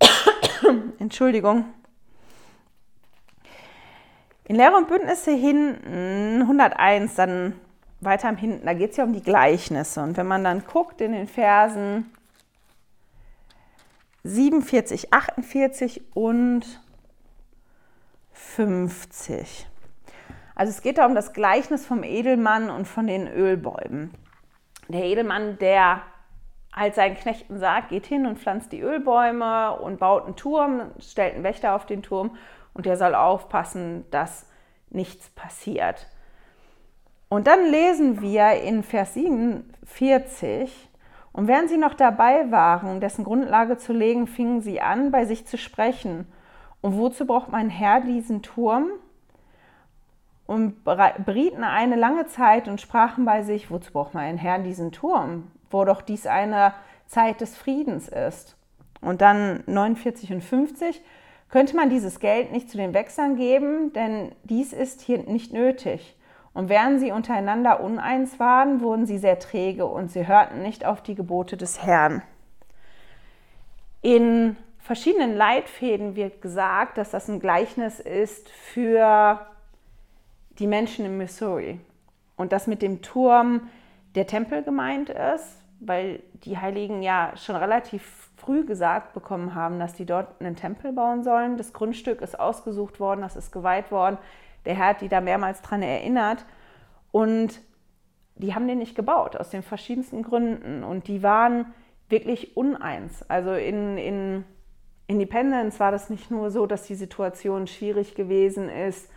Entschuldigung. In Lehre und Bündnisse hinten, 101, dann weiter am hinten, da geht es ja um die Gleichnisse. Und wenn man dann guckt in den Versen 47, 48 und 50. Also es geht da um das Gleichnis vom Edelmann und von den Ölbäumen. Der Edelmann, der halt seinen Knechten sagt, geht hin und pflanzt die Ölbäume und baut einen Turm, stellt einen Wächter auf den Turm und der soll aufpassen, dass nichts passiert. Und dann lesen wir in Vers 47, und während sie noch dabei waren, dessen Grundlage zu legen, fingen sie an, bei sich zu sprechen. Und wozu braucht mein Herr diesen Turm? Und berieten eine lange Zeit und sprachen bei sich, wozu braucht mein Herr diesen Turm, wo doch dies eine Zeit des Friedens ist. Und dann 49 und 50, könnte man dieses Geld nicht zu den Wechseln geben, denn dies ist hier nicht nötig. Und während sie untereinander uneins waren, wurden sie sehr träge und sie hörten nicht auf die Gebote des Herrn. In verschiedenen Leitfäden wird gesagt, dass das ein Gleichnis ist für die Menschen in Missouri. Und dass mit dem Turm der Tempel gemeint ist, weil die Heiligen ja schon relativ früh gesagt bekommen haben, dass die dort einen Tempel bauen sollen. Das Grundstück ist ausgesucht worden, das ist geweiht worden. Der Herr hat die da mehrmals dran erinnert. Und die haben den nicht gebaut, aus den verschiedensten Gründen. Und die waren wirklich uneins. Also in, in Independence war das nicht nur so, dass die Situation schwierig gewesen ist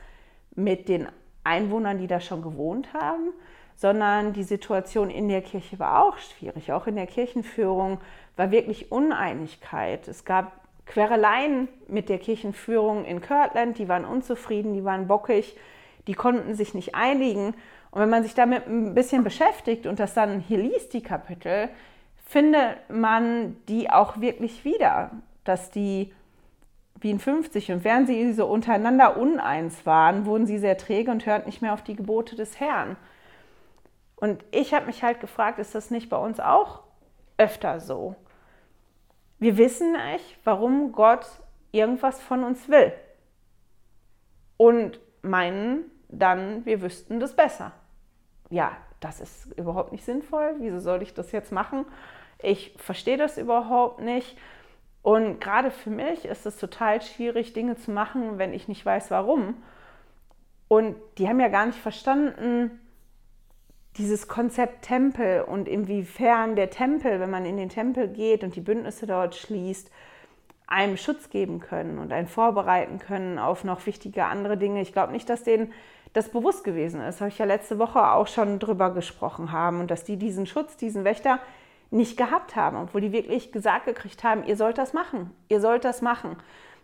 mit den Einwohnern, die da schon gewohnt haben, sondern die Situation in der Kirche war auch schwierig. Auch in der Kirchenführung war wirklich Uneinigkeit. Es gab Quereleien mit der Kirchenführung in Kirtland, die waren unzufrieden, die waren bockig, die konnten sich nicht einigen. Und wenn man sich damit ein bisschen beschäftigt und das dann hier liest, die Kapitel, findet man die auch wirklich wieder, dass die wie in 50 und während sie so untereinander uneins waren, wurden sie sehr träge und hörten nicht mehr auf die Gebote des Herrn. Und ich habe mich halt gefragt, ist das nicht bei uns auch öfter so? Wir wissen nicht, warum Gott irgendwas von uns will. Und meinen dann, wir wüssten das besser. Ja, das ist überhaupt nicht sinnvoll. Wieso soll ich das jetzt machen? Ich verstehe das überhaupt nicht. Und gerade für mich ist es total schwierig, Dinge zu machen, wenn ich nicht weiß, warum. Und die haben ja gar nicht verstanden, dieses Konzept Tempel und inwiefern der Tempel, wenn man in den Tempel geht und die Bündnisse dort schließt, einem Schutz geben können und einen vorbereiten können auf noch wichtige andere Dinge. Ich glaube nicht, dass denen das bewusst gewesen ist. Habe ich ja letzte Woche auch schon drüber gesprochen haben und dass die diesen Schutz, diesen Wächter nicht gehabt haben, obwohl die wirklich gesagt gekriegt haben, ihr sollt das machen, ihr sollt das machen.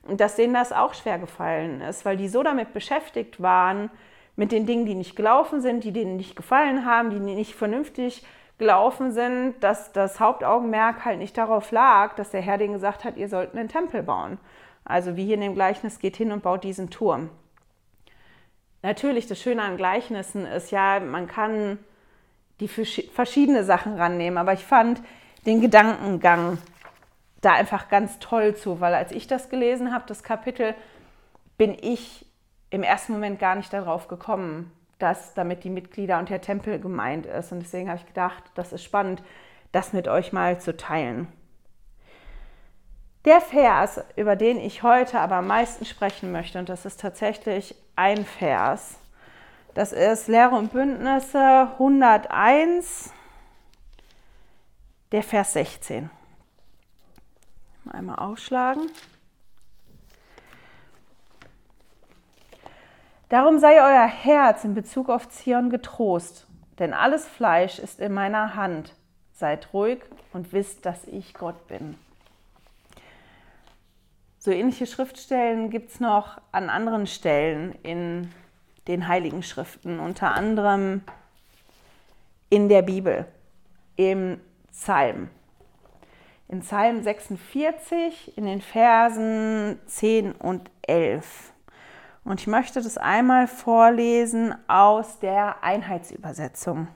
Und dass denen das auch schwer gefallen ist, weil die so damit beschäftigt waren, mit den Dingen, die nicht gelaufen sind, die denen nicht gefallen haben, die nicht vernünftig gelaufen sind, dass das Hauptaugenmerk halt nicht darauf lag, dass der Herr denen gesagt hat, ihr sollt einen Tempel bauen. Also wie hier in dem Gleichnis geht hin und baut diesen Turm. Natürlich, das Schöne an Gleichnissen ist ja, man kann die verschiedene Sachen rannehmen, aber ich fand den Gedankengang da einfach ganz toll zu, weil als ich das gelesen habe, das Kapitel, bin ich im ersten Moment gar nicht darauf gekommen, dass damit die Mitglieder und der Tempel gemeint ist. Und deswegen habe ich gedacht, das ist spannend, das mit euch mal zu teilen. Der Vers, über den ich heute aber am meisten sprechen möchte, und das ist tatsächlich ein Vers, das ist Lehre und Bündnisse 101, der Vers 16. Einmal aufschlagen. Darum sei euer Herz in Bezug auf Zion getrost, denn alles Fleisch ist in meiner Hand. Seid ruhig und wisst, dass ich Gott bin. So ähnliche Schriftstellen gibt es noch an anderen Stellen in den Heiligen Schriften, unter anderem in der Bibel, im Psalm. In Psalm 46, in den Versen 10 und 11. Und ich möchte das einmal vorlesen aus der Einheitsübersetzung.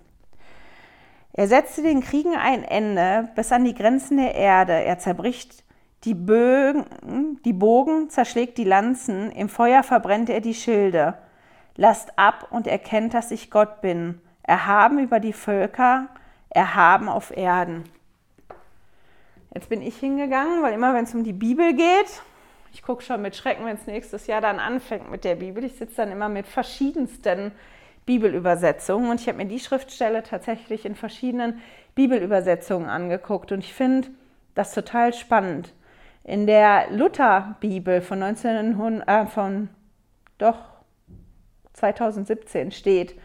Er setzte den Kriegen ein Ende bis an die Grenzen der Erde. Er zerbricht die Bögen, die Bogen, zerschlägt die Lanzen, im Feuer verbrennt er die Schilde. Lasst ab und erkennt, dass ich Gott bin. Erhaben über die Völker, erhaben auf Erden. Jetzt bin ich hingegangen, weil immer wenn es um die Bibel geht, ich gucke schon mit Schrecken, wenn es nächstes Jahr dann anfängt mit der Bibel. Ich sitze dann immer mit verschiedensten Bibelübersetzungen und ich habe mir die Schriftstelle tatsächlich in verschiedenen Bibelübersetzungen angeguckt und ich finde das total spannend. In der Lutherbibel von 1900, äh, von doch 2017 steht,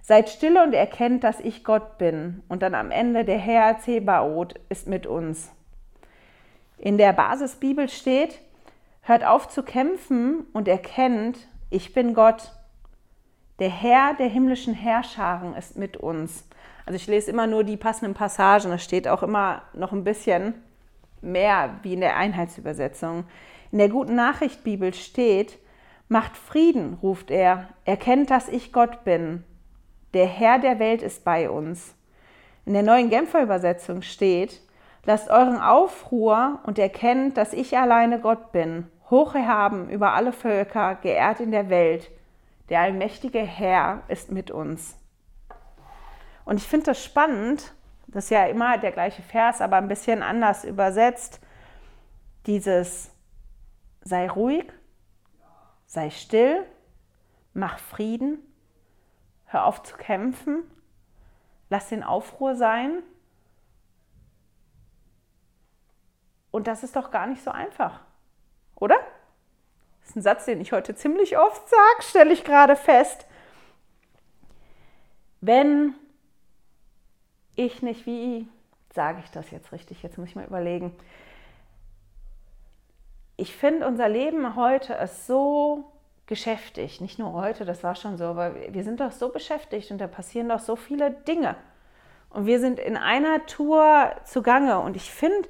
Seid stille und erkennt, dass ich Gott bin. Und dann am Ende der Herr Zebaoth ist mit uns. In der Basisbibel steht, Hört auf zu kämpfen und erkennt, ich bin Gott. Der Herr der himmlischen Herrscharen ist mit uns. Also ich lese immer nur die passenden Passagen. Es steht auch immer noch ein bisschen mehr wie in der Einheitsübersetzung. In der guten Nachricht Bibel steht, macht Frieden, ruft er, erkennt, dass ich Gott bin. Der Herr der Welt ist bei uns. In der neuen Genfer Übersetzung steht, lasst euren Aufruhr und erkennt, dass ich alleine Gott bin hoch erhaben über alle Völker, geehrt in der Welt. Der allmächtige Herr ist mit uns. Und ich finde das spannend, das ist ja immer der gleiche Vers, aber ein bisschen anders übersetzt. Dieses sei ruhig, sei still, mach Frieden, hör auf zu kämpfen, lass den Aufruhr sein. Und das ist doch gar nicht so einfach. Oder? Das ist ein Satz, den ich heute ziemlich oft sage, stelle ich gerade fest. Wenn ich nicht, wie sage ich das jetzt richtig? Jetzt muss ich mal überlegen. Ich finde, unser Leben heute ist so geschäftig. Nicht nur heute, das war schon so, aber wir sind doch so beschäftigt und da passieren doch so viele Dinge. Und wir sind in einer Tour zugange. Und ich finde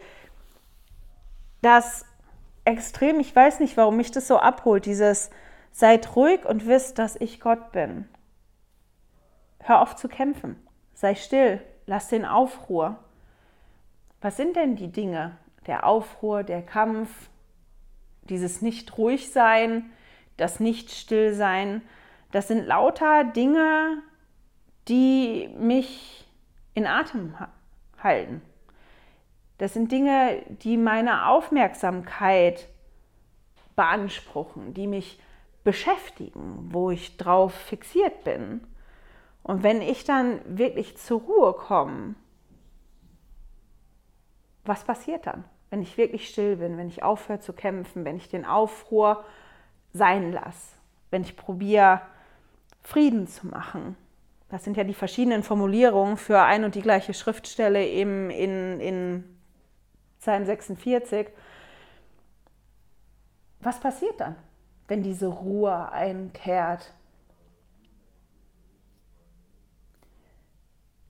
das extrem, ich weiß nicht, warum mich das so abholt, dieses seid ruhig und wisst, dass ich Gott bin. Hör auf zu kämpfen. Sei still. Lass den Aufruhr. Was sind denn die Dinge? Der Aufruhr, der Kampf, dieses nicht ruhig sein, das nicht still sein. Das sind lauter Dinge, die mich in Atem halten. Das sind Dinge, die meine Aufmerksamkeit beanspruchen, die mich beschäftigen, wo ich drauf fixiert bin. Und wenn ich dann wirklich zur Ruhe komme, was passiert dann? Wenn ich wirklich still bin, wenn ich aufhöre zu kämpfen, wenn ich den Aufruhr sein lasse, wenn ich probiere, Frieden zu machen. Das sind ja die verschiedenen Formulierungen für ein und die gleiche Schriftstelle eben in, in Psalm 46. Was passiert dann, wenn diese Ruhe einkehrt?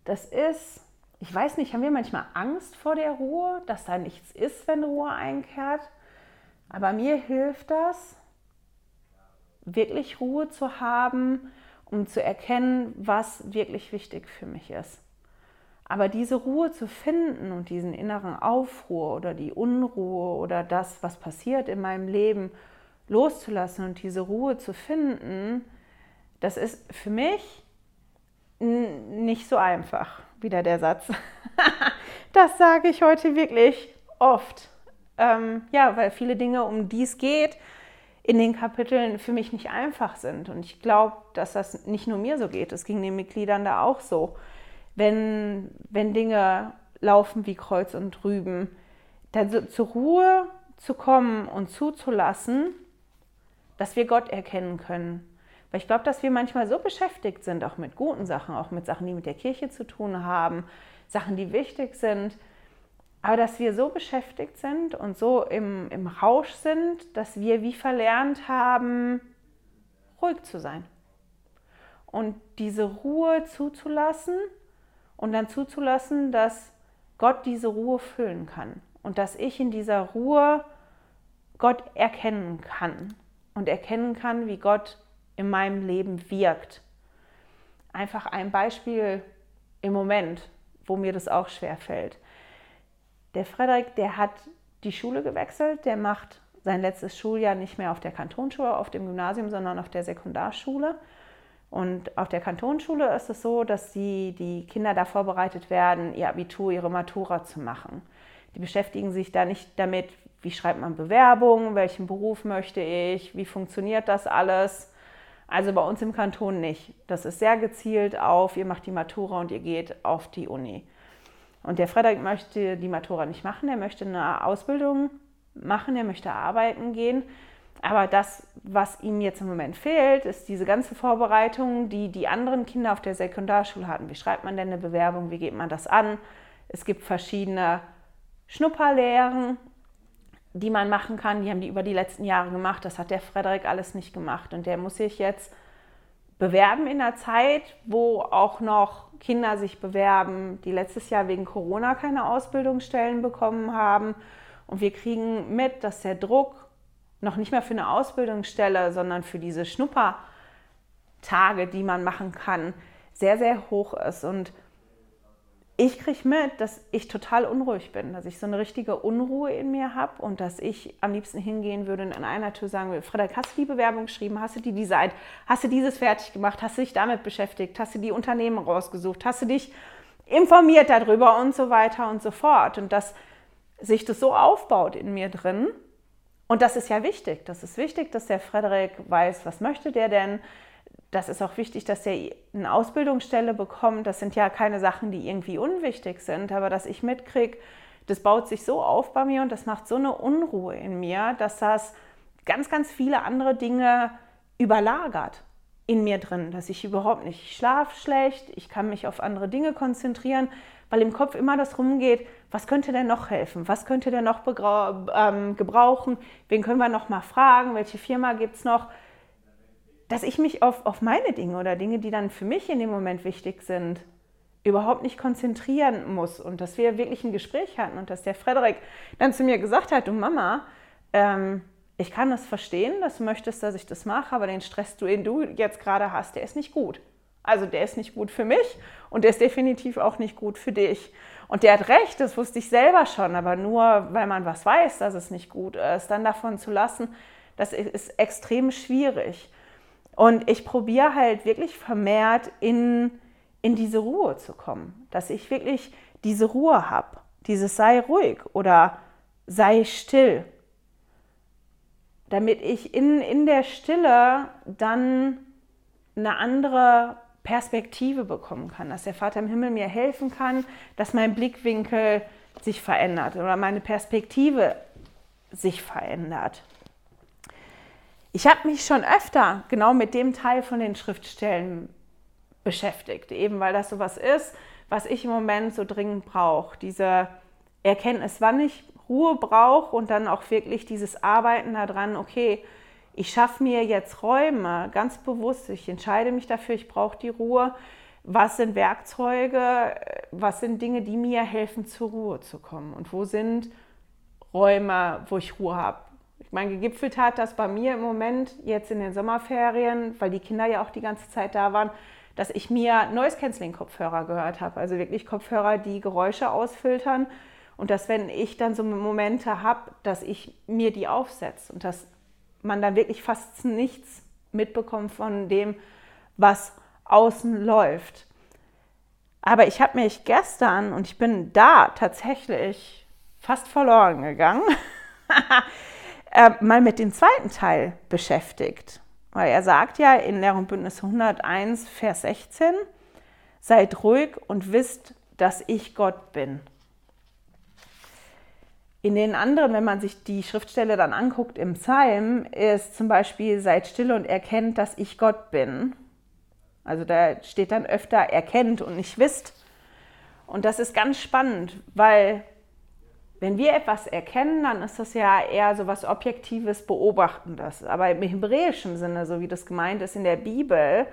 Das ist, ich weiß nicht, haben wir manchmal Angst vor der Ruhe, dass da nichts ist, wenn Ruhe einkehrt? Aber mir hilft das, wirklich Ruhe zu haben, um zu erkennen, was wirklich wichtig für mich ist. Aber diese Ruhe zu finden und diesen inneren Aufruhr oder die Unruhe oder das, was passiert in meinem Leben, loszulassen und diese Ruhe zu finden, das ist für mich nicht so einfach, wieder der Satz. das sage ich heute wirklich oft. Ähm, ja, weil viele Dinge, um die es geht, in den Kapiteln für mich nicht einfach sind. Und ich glaube, dass das nicht nur mir so geht, es ging den Mitgliedern da auch so. Wenn, wenn Dinge laufen wie Kreuz und Rüben, dann so, zur Ruhe zu kommen und zuzulassen, dass wir Gott erkennen können weil ich glaube, dass wir manchmal so beschäftigt sind, auch mit guten Sachen, auch mit Sachen, die mit der Kirche zu tun haben, Sachen, die wichtig sind, aber dass wir so beschäftigt sind und so im, im Rausch sind, dass wir wie verlernt haben, ruhig zu sein. Und diese Ruhe zuzulassen und dann zuzulassen, dass Gott diese Ruhe füllen kann und dass ich in dieser Ruhe Gott erkennen kann und erkennen kann, wie Gott in meinem Leben wirkt. Einfach ein Beispiel im Moment, wo mir das auch schwer fällt. Der Frederik, der hat die Schule gewechselt, der macht sein letztes Schuljahr nicht mehr auf der Kantonsschule, auf dem Gymnasium, sondern auf der Sekundarschule. Und auf der Kantonsschule ist es so, dass die, die Kinder da vorbereitet werden, ihr Abitur, ihre Matura zu machen. Die beschäftigen sich da nicht damit, wie schreibt man Bewerbungen, welchen Beruf möchte ich, wie funktioniert das alles, also bei uns im Kanton nicht. Das ist sehr gezielt auf, ihr macht die Matura und ihr geht auf die Uni. Und der Frederik möchte die Matura nicht machen, er möchte eine Ausbildung machen, er möchte arbeiten gehen. Aber das, was ihm jetzt im Moment fehlt, ist diese ganze Vorbereitung, die die anderen Kinder auf der Sekundarschule hatten. Wie schreibt man denn eine Bewerbung? Wie geht man das an? Es gibt verschiedene Schnupperlehren, die man machen kann, die haben die über die letzten Jahre gemacht. Das hat der Frederik alles nicht gemacht. Und der muss sich jetzt bewerben in der Zeit, wo auch noch Kinder sich bewerben, die letztes Jahr wegen Corona keine Ausbildungsstellen bekommen haben. Und wir kriegen mit, dass der Druck noch nicht mehr für eine Ausbildungsstelle, sondern für diese Schnuppertage, die man machen kann, sehr, sehr hoch ist. Und ich kriege mit, dass ich total unruhig bin, dass ich so eine richtige Unruhe in mir habe und dass ich am liebsten hingehen würde und an einer Tür sagen würde, Frederik, hast du die Bewerbung geschrieben, hast du die designt, hast du dieses fertig gemacht, hast du dich damit beschäftigt, hast du die Unternehmen rausgesucht, hast du dich informiert darüber und so weiter und so fort. Und dass sich das so aufbaut in mir drin. Und das ist ja wichtig. Das ist wichtig, dass der Frederik weiß, was möchte der denn, das ist auch wichtig, dass er eine Ausbildungsstelle bekommt. Das sind ja keine Sachen, die irgendwie unwichtig sind, aber dass ich mitkriege, das baut sich so auf bei mir und das macht so eine Unruhe in mir, dass das ganz, ganz viele andere Dinge überlagert. in mir drin, dass ich überhaupt nicht, ich schlafe schlecht, ich kann mich auf andere Dinge konzentrieren, weil im Kopf immer das rumgeht, was könnte denn noch helfen, was könnte denn noch ähm, gebrauchen, wen können wir noch mal fragen, welche Firma gibt es noch, dass ich mich auf, auf meine Dinge oder Dinge, die dann für mich in dem Moment wichtig sind, überhaupt nicht konzentrieren muss und dass wir wirklich ein Gespräch hatten und dass der Frederik dann zu mir gesagt hat, du Mama, ähm, ich kann das verstehen, dass du möchtest, dass ich das mache, aber den Stress, den du jetzt gerade hast, der ist nicht gut. Also der ist nicht gut für mich und der ist definitiv auch nicht gut für dich. Und der hat recht, das wusste ich selber schon, aber nur weil man was weiß, dass es nicht gut ist, dann davon zu lassen, das ist extrem schwierig. Und ich probiere halt wirklich vermehrt in, in diese Ruhe zu kommen, dass ich wirklich diese Ruhe habe, dieses sei ruhig oder sei still. Damit ich in, in der Stille dann eine andere Perspektive bekommen kann, dass der Vater im Himmel mir helfen kann, dass mein Blickwinkel sich verändert oder meine Perspektive sich verändert. Ich habe mich schon öfter genau mit dem Teil von den Schriftstellen beschäftigt, eben weil das so was ist, was ich im Moment so dringend brauche. Diese Erkenntnis, wann ich Ruhe brauche und dann auch wirklich dieses Arbeiten daran, okay, ich schaffe mir jetzt Räume ganz bewusst, ich entscheide mich dafür, ich brauche die Ruhe. Was sind Werkzeuge, was sind Dinge, die mir helfen, zur Ruhe zu kommen? Und wo sind Räume, wo ich Ruhe habe? Ich meine, gegipfelt hat das bei mir im Moment jetzt in den Sommerferien, weil die Kinder ja auch die ganze Zeit da waren, dass ich mir Noise Canceling Kopfhörer gehört habe. Also wirklich Kopfhörer, die Geräusche ausfiltern und dass wenn ich dann so Momente habe, dass ich mir die aufsetze und dass man dann wirklich fast nichts mitbekommt von dem, was außen läuft. Aber ich habe mich gestern, und ich bin da tatsächlich fast verloren gegangen, äh, mal mit dem zweiten Teil beschäftigt. Weil er sagt ja in Lehr Bündnis 101, Vers 16, seid ruhig und wisst, dass ich Gott bin. In den anderen, wenn man sich die Schriftstelle dann anguckt im Psalm, ist zum Beispiel, seid still und erkennt, dass ich Gott bin. Also da steht dann öfter erkennt und nicht wisst. Und das ist ganz spannend, weil wenn wir etwas erkennen, dann ist das ja eher so was Objektives, Beobachtendes. Aber im hebräischen Sinne, so wie das gemeint ist in der Bibel,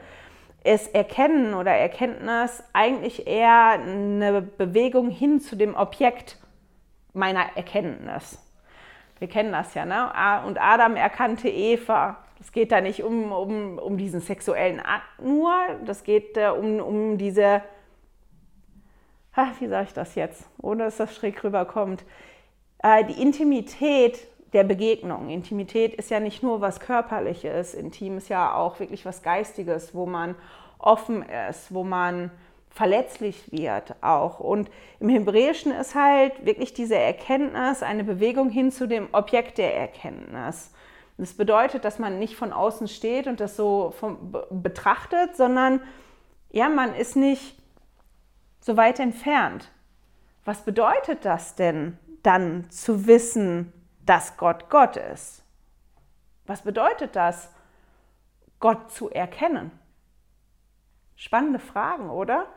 ist Erkennen oder Erkenntnis eigentlich eher eine Bewegung hin zu dem Objekt meiner Erkenntnis. Wir kennen das ja, ne? Und Adam erkannte Eva. Es geht da nicht um, um, um diesen sexuellen Akt nur, das geht äh, um, um diese, ach, wie sage ich das jetzt, ohne dass das schräg rüberkommt, äh, die Intimität der Begegnung. Intimität ist ja nicht nur was Körperliches, intim ist ja auch wirklich was Geistiges, wo man offen ist, wo man verletzlich wird auch. Und im Hebräischen ist halt wirklich diese Erkenntnis eine Bewegung hin zu dem Objekt der Erkenntnis. Das bedeutet, dass man nicht von außen steht und das so vom, betrachtet, sondern ja, man ist nicht so weit entfernt. Was bedeutet das denn dann zu wissen, dass Gott Gott ist? Was bedeutet das, Gott zu erkennen? Spannende Fragen, oder?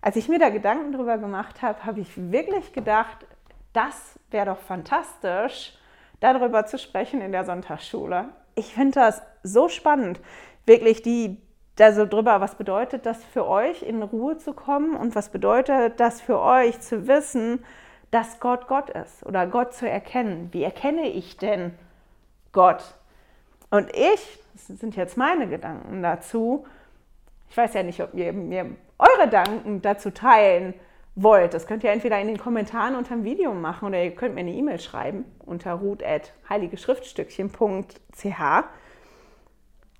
Als ich mir da Gedanken drüber gemacht habe, habe ich wirklich gedacht, das wäre doch fantastisch, darüber zu sprechen in der Sonntagsschule. Ich finde das so spannend, wirklich die da so drüber, was bedeutet das für euch, in Ruhe zu kommen und was bedeutet das für euch zu wissen, dass Gott Gott ist oder Gott zu erkennen. Wie erkenne ich denn Gott? Und ich, das sind jetzt meine Gedanken dazu, ich weiß ja nicht, ob ihr mir eure Gedanken dazu teilen wollt. Das könnt ihr entweder in den Kommentaren unter dem Video machen oder ihr könnt mir eine E-Mail schreiben unter ruth.heiligeschriftstückchen.ch.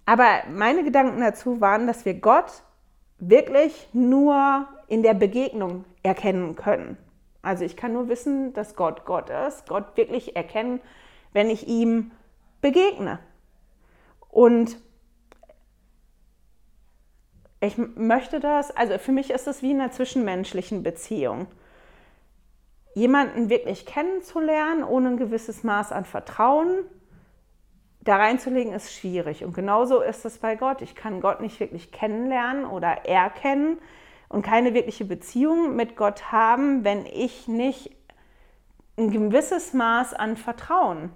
Aber meine Gedanken dazu waren, dass wir Gott wirklich nur in der Begegnung erkennen können. Also ich kann nur wissen, dass Gott Gott ist, Gott wirklich erkennen, wenn ich ihm begegne. Und ich möchte das, also für mich ist es wie in einer zwischenmenschlichen Beziehung. Jemanden wirklich kennenzulernen, ohne ein gewisses Maß an Vertrauen, da reinzulegen ist schwierig. Und genauso ist es bei Gott. Ich kann Gott nicht wirklich kennenlernen oder erkennen und keine wirkliche Beziehung mit Gott haben, wenn ich nicht ein gewisses Maß an Vertrauen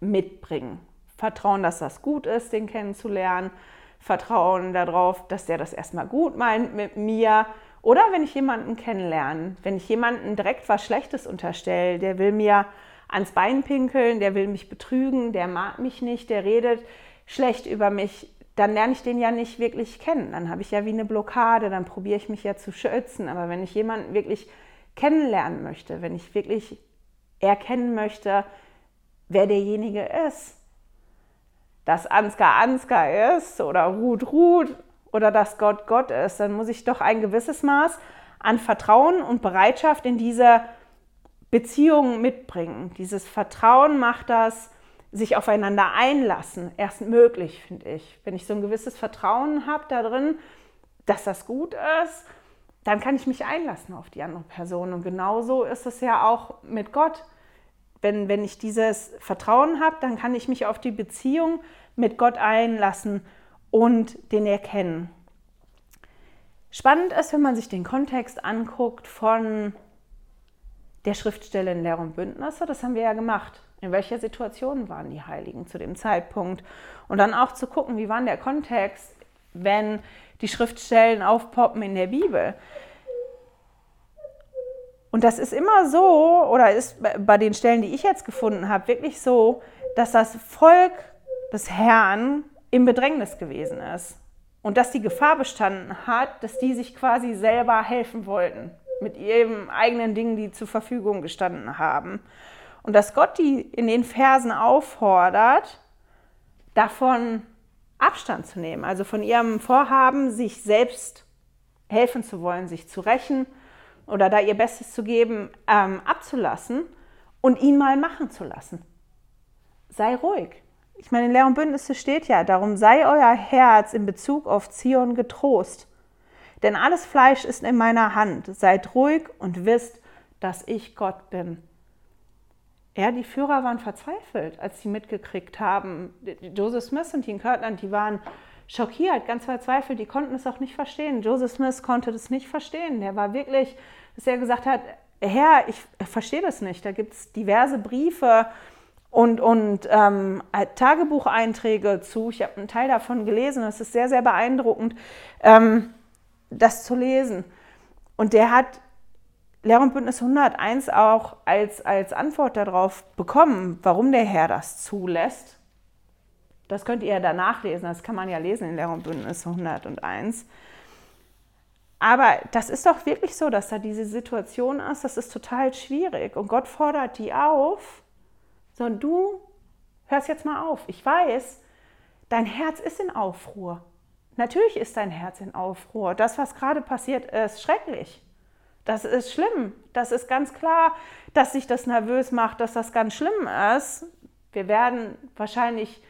mitbringe. Vertrauen, dass das gut ist, den kennenzulernen. Vertrauen darauf, dass der das erstmal gut meint mit mir. Oder wenn ich jemanden kennenlerne, wenn ich jemanden direkt was Schlechtes unterstelle, der will mir ans Bein pinkeln, der will mich betrügen, der mag mich nicht, der redet schlecht über mich, dann lerne ich den ja nicht wirklich kennen. Dann habe ich ja wie eine Blockade, dann probiere ich mich ja zu schützen. Aber wenn ich jemanden wirklich kennenlernen möchte, wenn ich wirklich erkennen möchte, wer derjenige ist, dass Ansgar Ansgar ist oder Ruth Ruth oder dass Gott Gott ist, dann muss ich doch ein gewisses Maß an Vertrauen und Bereitschaft in diese Beziehung mitbringen. Dieses Vertrauen macht das, sich aufeinander einlassen, erst möglich, finde ich. Wenn ich so ein gewisses Vertrauen habe darin, dass das gut ist, dann kann ich mich einlassen auf die andere Person. Und genauso ist es ja auch mit Gott. Wenn, wenn ich dieses Vertrauen habe, dann kann ich mich auf die Beziehung mit Gott einlassen und den erkennen. Spannend ist, wenn man sich den Kontext anguckt von der Schriftstelle in Lehr und Bündnisse. Das haben wir ja gemacht. In welcher Situation waren die Heiligen zu dem Zeitpunkt? Und dann auch zu gucken, wie war der Kontext, wenn die Schriftstellen aufpoppen in der Bibel. Und das ist immer so, oder ist bei den Stellen, die ich jetzt gefunden habe, wirklich so, dass das Volk des Herrn im Bedrängnis gewesen ist. Und dass die Gefahr bestanden hat, dass die sich quasi selber helfen wollten mit ihren eigenen Dingen, die zur Verfügung gestanden haben. Und dass Gott die in den Versen auffordert, davon Abstand zu nehmen, also von ihrem Vorhaben, sich selbst helfen zu wollen, sich zu rächen oder da ihr Bestes zu geben, ähm, abzulassen und ihn mal machen zu lassen. Sei ruhig. Ich meine, in Lehr und Bündnisse steht ja, darum sei euer Herz in Bezug auf Zion getrost. Denn alles Fleisch ist in meiner Hand. Seid ruhig und wisst, dass ich Gott bin. Ja, die Führer waren verzweifelt, als sie mitgekriegt haben. Joseph Smith und Dean Kirtland, die waren schockiert, ganz verzweifelt. Die konnten es auch nicht verstehen. Joseph Smith konnte das nicht verstehen. Der war wirklich, dass er gesagt hat, Herr, ich verstehe das nicht. Da gibt es diverse Briefe und, und ähm, Tagebucheinträge zu. Ich habe einen Teil davon gelesen. Das ist sehr, sehr beeindruckend, ähm, das zu lesen. Und der hat Lehr und Bündnis 101 auch als, als Antwort darauf bekommen, warum der Herr das zulässt. Das könnt ihr ja danach lesen, das kann man ja lesen in Lehr und Bündnis 101. Aber das ist doch wirklich so, dass da diese Situation ist, das ist total schwierig. Und Gott fordert die auf, sondern du hörst jetzt mal auf. Ich weiß, dein Herz ist in Aufruhr. Natürlich ist dein Herz in Aufruhr. Das, was gerade passiert, ist schrecklich. Das ist schlimm. Das ist ganz klar, dass sich das nervös macht, dass das ganz schlimm ist. Wir werden wahrscheinlich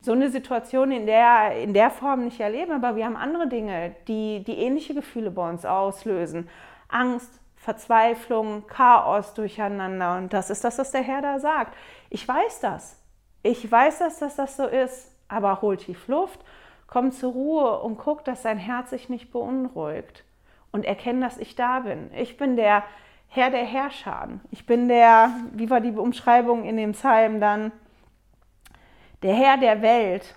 so eine Situation in der, in der Form nicht erleben, aber wir haben andere Dinge, die, die ähnliche Gefühle bei uns auslösen. Angst, Verzweiflung, Chaos, Durcheinander. Und das ist das, was der Herr da sagt. Ich weiß das. Ich weiß, dass das, das so ist. Aber hol tief Luft, komm zur Ruhe und guck, dass dein Herz sich nicht beunruhigt und erkenne, dass ich da bin. Ich bin der Herr der Herrscher. Ich bin der, wie war die Umschreibung in dem Psalm dann? Der Herr der Welt,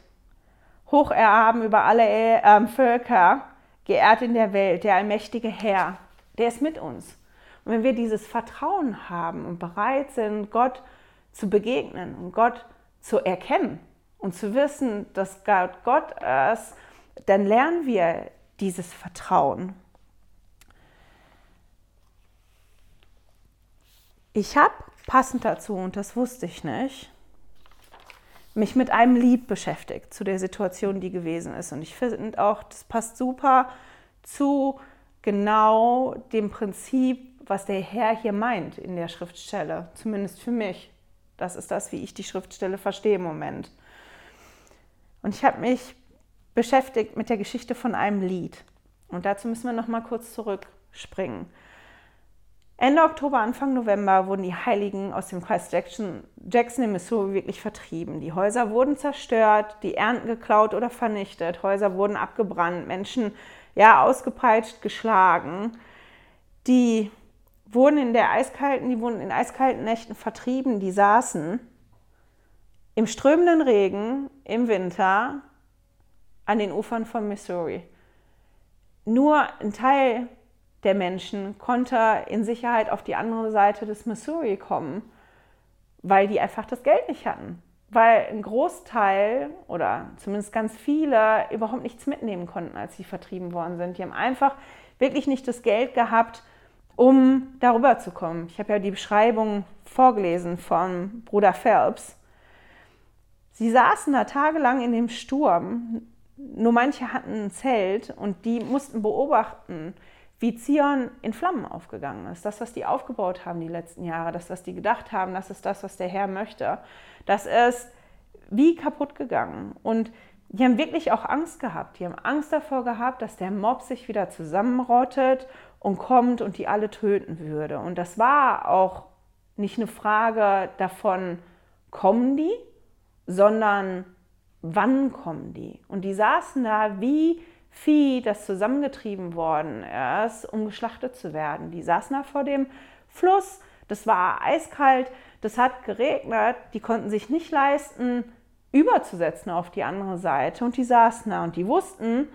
hoch erhaben über alle äh, Völker, geehrt in der Welt, der allmächtige Herr, der ist mit uns. Und wenn wir dieses Vertrauen haben und bereit sind, Gott zu begegnen und Gott zu erkennen und zu wissen, dass Gott Gott ist, dann lernen wir dieses Vertrauen. Ich habe passend dazu, und das wusste ich nicht, mich mit einem Lied beschäftigt zu der Situation, die gewesen ist. Und ich finde auch, das passt super zu genau dem Prinzip, was der Herr hier meint in der Schriftstelle. Zumindest für mich. Das ist das, wie ich die Schriftstelle verstehe im Moment. Und ich habe mich beschäftigt mit der Geschichte von einem Lied. Und dazu müssen wir noch mal kurz zurückspringen. Ende Oktober, Anfang November wurden die Heiligen aus dem Kreis Jackson, Jackson in Missouri wirklich vertrieben. Die Häuser wurden zerstört, die Ernten geklaut oder vernichtet, Häuser wurden abgebrannt, Menschen ja ausgepeitscht, geschlagen. Die wurden in der eiskalten, die wurden in eiskalten Nächten vertrieben, die saßen im strömenden Regen im Winter an den Ufern von Missouri. Nur ein Teil der Menschen konnte in Sicherheit auf die andere Seite des Missouri kommen, weil die einfach das Geld nicht hatten. Weil ein Großteil oder zumindest ganz viele überhaupt nichts mitnehmen konnten, als sie vertrieben worden sind. Die haben einfach wirklich nicht das Geld gehabt, um darüber zu kommen. Ich habe ja die Beschreibung vorgelesen von Bruder Phelps. Sie saßen da tagelang in dem Sturm. Nur manche hatten ein Zelt und die mussten beobachten, wie Zion in Flammen aufgegangen ist. Das, was die aufgebaut haben die letzten Jahre, das, was die gedacht haben, das ist das, was der Herr möchte. Das ist wie kaputt gegangen. Und die haben wirklich auch Angst gehabt. Die haben Angst davor gehabt, dass der Mob sich wieder zusammenrottet und kommt und die alle töten würde. Und das war auch nicht eine Frage davon, kommen die, sondern wann kommen die. Und die saßen da wie Vieh, das zusammengetrieben worden ist, um geschlachtet zu werden. Die saßen da vor dem Fluss, das war eiskalt, das hat geregnet, die konnten sich nicht leisten, überzusetzen auf die andere Seite und die saßen da und die wussten,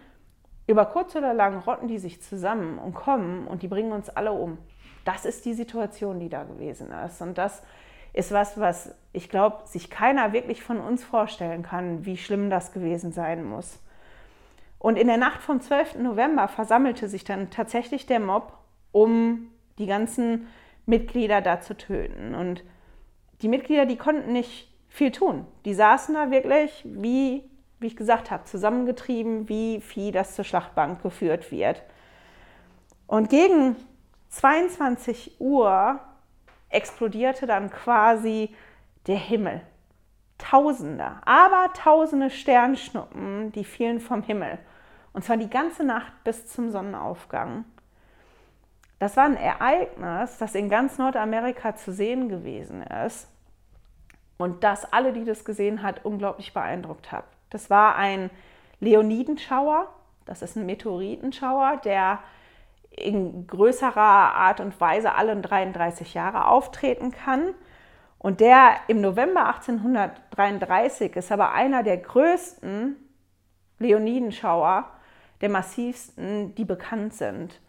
über kurz oder lang rotten die sich zusammen und kommen und die bringen uns alle um. Das ist die Situation, die da gewesen ist. Und das ist was, was ich glaube, sich keiner wirklich von uns vorstellen kann, wie schlimm das gewesen sein muss. Und in der Nacht vom 12. November versammelte sich dann tatsächlich der Mob, um die ganzen Mitglieder da zu töten. Und die Mitglieder, die konnten nicht viel tun. Die saßen da wirklich, wie, wie ich gesagt habe, zusammengetrieben, wie Vieh, das zur Schlachtbank geführt wird. Und gegen 22 Uhr explodierte dann quasi der Himmel. Tausende, aber tausende Sternschnuppen, die fielen vom Himmel. Und zwar die ganze Nacht bis zum Sonnenaufgang. Das war ein Ereignis, das in ganz Nordamerika zu sehen gewesen ist und das alle, die das gesehen hat, unglaublich beeindruckt hat. Das war ein Leonidenschauer, das ist ein Meteoritenschauer, der in größerer Art und Weise alle 33 Jahre auftreten kann. Und der im November 1833 ist aber einer der größten Leonidenschauer, der massivsten, die bekannt sind.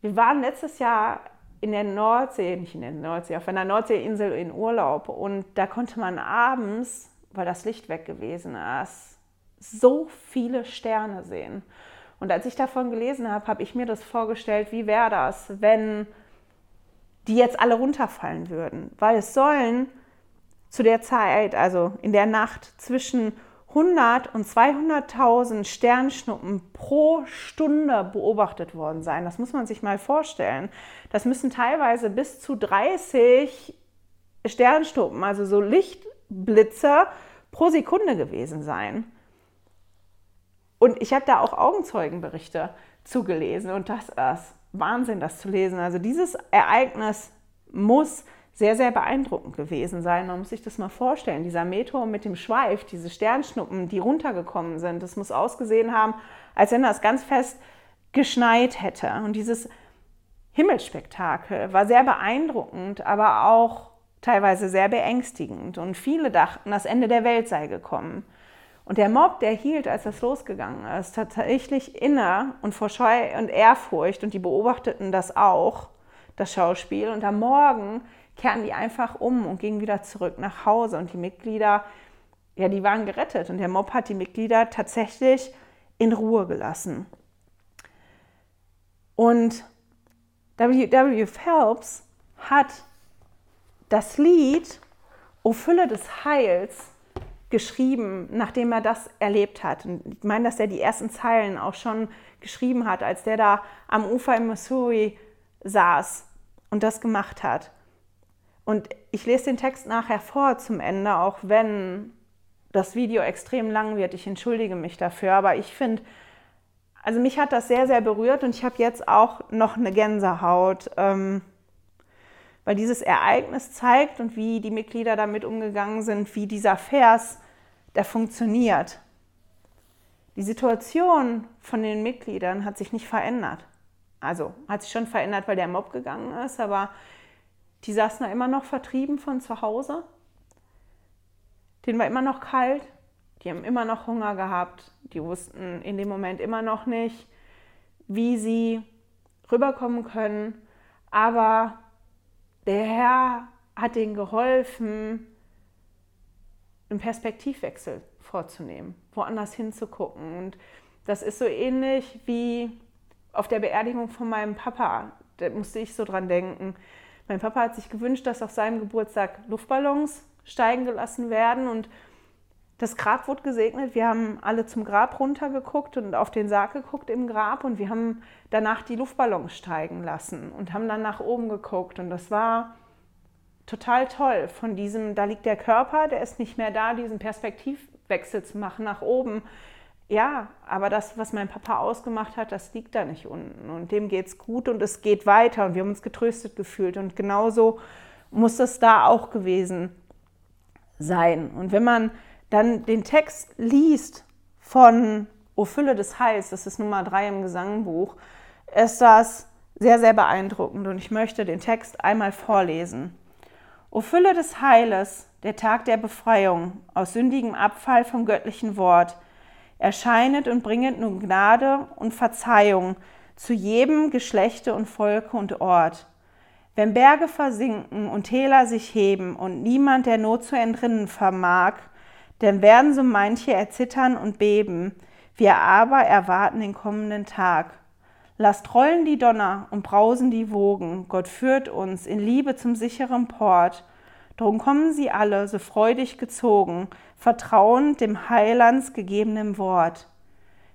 Wir waren letztes Jahr in der Nordsee, nicht in der Nordsee, auf einer Nordseeinsel in Urlaub und da konnte man abends, weil das Licht weg gewesen ist, so viele Sterne sehen. Und als ich davon gelesen habe, habe ich mir das vorgestellt, wie wäre das, wenn die jetzt alle runterfallen würden. Weil es sollen zu der Zeit, also in der Nacht zwischen 100 und 200.000 Sternschnuppen pro Stunde beobachtet worden sein. Das muss man sich mal vorstellen. Das müssen teilweise bis zu 30 Sternschnuppen, also so Lichtblitze pro Sekunde gewesen sein. Und ich habe da auch Augenzeugenberichte zugelesen und das ist Wahnsinn, das zu lesen. Also dieses Ereignis muss sehr, sehr beeindruckend gewesen sein. Man muss sich das mal vorstellen. Dieser Meteor mit dem Schweif, diese Sternschnuppen, die runtergekommen sind, das muss ausgesehen haben, als wenn das ganz fest geschneit hätte. Und dieses Himmelsspektakel war sehr beeindruckend, aber auch teilweise sehr beängstigend. Und viele dachten, das Ende der Welt sei gekommen. Und der Mob, der hielt, als das losgegangen ist, tatsächlich inne und vor Scheu und Ehrfurcht. Und die beobachteten das auch, das Schauspiel. Und am Morgen kehrten die einfach um und gingen wieder zurück nach Hause. Und die Mitglieder, ja, die waren gerettet. Und der Mob hat die Mitglieder tatsächlich in Ruhe gelassen. Und W.W. Phelps hat das Lied O Fülle des Heils geschrieben, nachdem er das erlebt hat. Und ich meine, dass er die ersten Zeilen auch schon geschrieben hat, als der da am Ufer in Missouri saß und das gemacht hat. Und ich lese den Text nachher vor zum Ende, auch wenn das Video extrem lang wird. Ich entschuldige mich dafür, aber ich finde Also mich hat das sehr, sehr berührt und ich habe jetzt auch noch eine Gänsehaut, ähm, weil dieses Ereignis zeigt und wie die Mitglieder damit umgegangen sind, wie dieser Vers, der funktioniert. Die Situation von den Mitgliedern hat sich nicht verändert. Also hat sich schon verändert, weil der Mob gegangen ist, aber die saßen da immer noch vertrieben von zu Hause. Denen war immer noch kalt, die haben immer noch Hunger gehabt, die wussten in dem Moment immer noch nicht, wie sie rüberkommen können. Aber der Herr hat ihnen geholfen, einen Perspektivwechsel vorzunehmen, woanders hinzugucken. Und das ist so ähnlich wie auf der Beerdigung von meinem Papa. Da musste ich so dran denken. Mein Papa hat sich gewünscht, dass auf seinem Geburtstag Luftballons steigen gelassen werden und das Grab wurde gesegnet. Wir haben alle zum Grab runtergeguckt und auf den Sarg geguckt im Grab und wir haben danach die Luftballons steigen lassen und haben dann nach oben geguckt. Und das war total toll. Von diesem, da liegt der Körper, der ist nicht mehr da, diesen Perspektivwechsel zu machen nach oben. Ja, aber das, was mein Papa ausgemacht hat, das liegt da nicht unten. Und dem geht es gut und es geht weiter und wir haben uns getröstet gefühlt. Und genauso muss es da auch gewesen sein. Und wenn man dann den Text liest von O Fülle des Heils, das ist Nummer drei im Gesangbuch, ist das sehr, sehr beeindruckend und ich möchte den Text einmal vorlesen. O Fülle des Heiles, der Tag der Befreiung aus sündigem Abfall vom göttlichen Wort, erscheinet und bringet nun Gnade und Verzeihung zu jedem Geschlechte und Volke und Ort. Wenn Berge versinken und Täler sich heben und niemand der Not zu entrinnen vermag, denn werden so manche erzittern und beben, wir aber erwarten den kommenden Tag. Lasst rollen die Donner und brausen die Wogen, Gott führt uns in Liebe zum sicheren Port. Drum kommen sie alle, so freudig gezogen, vertrauend dem Heilands gegebenem Wort.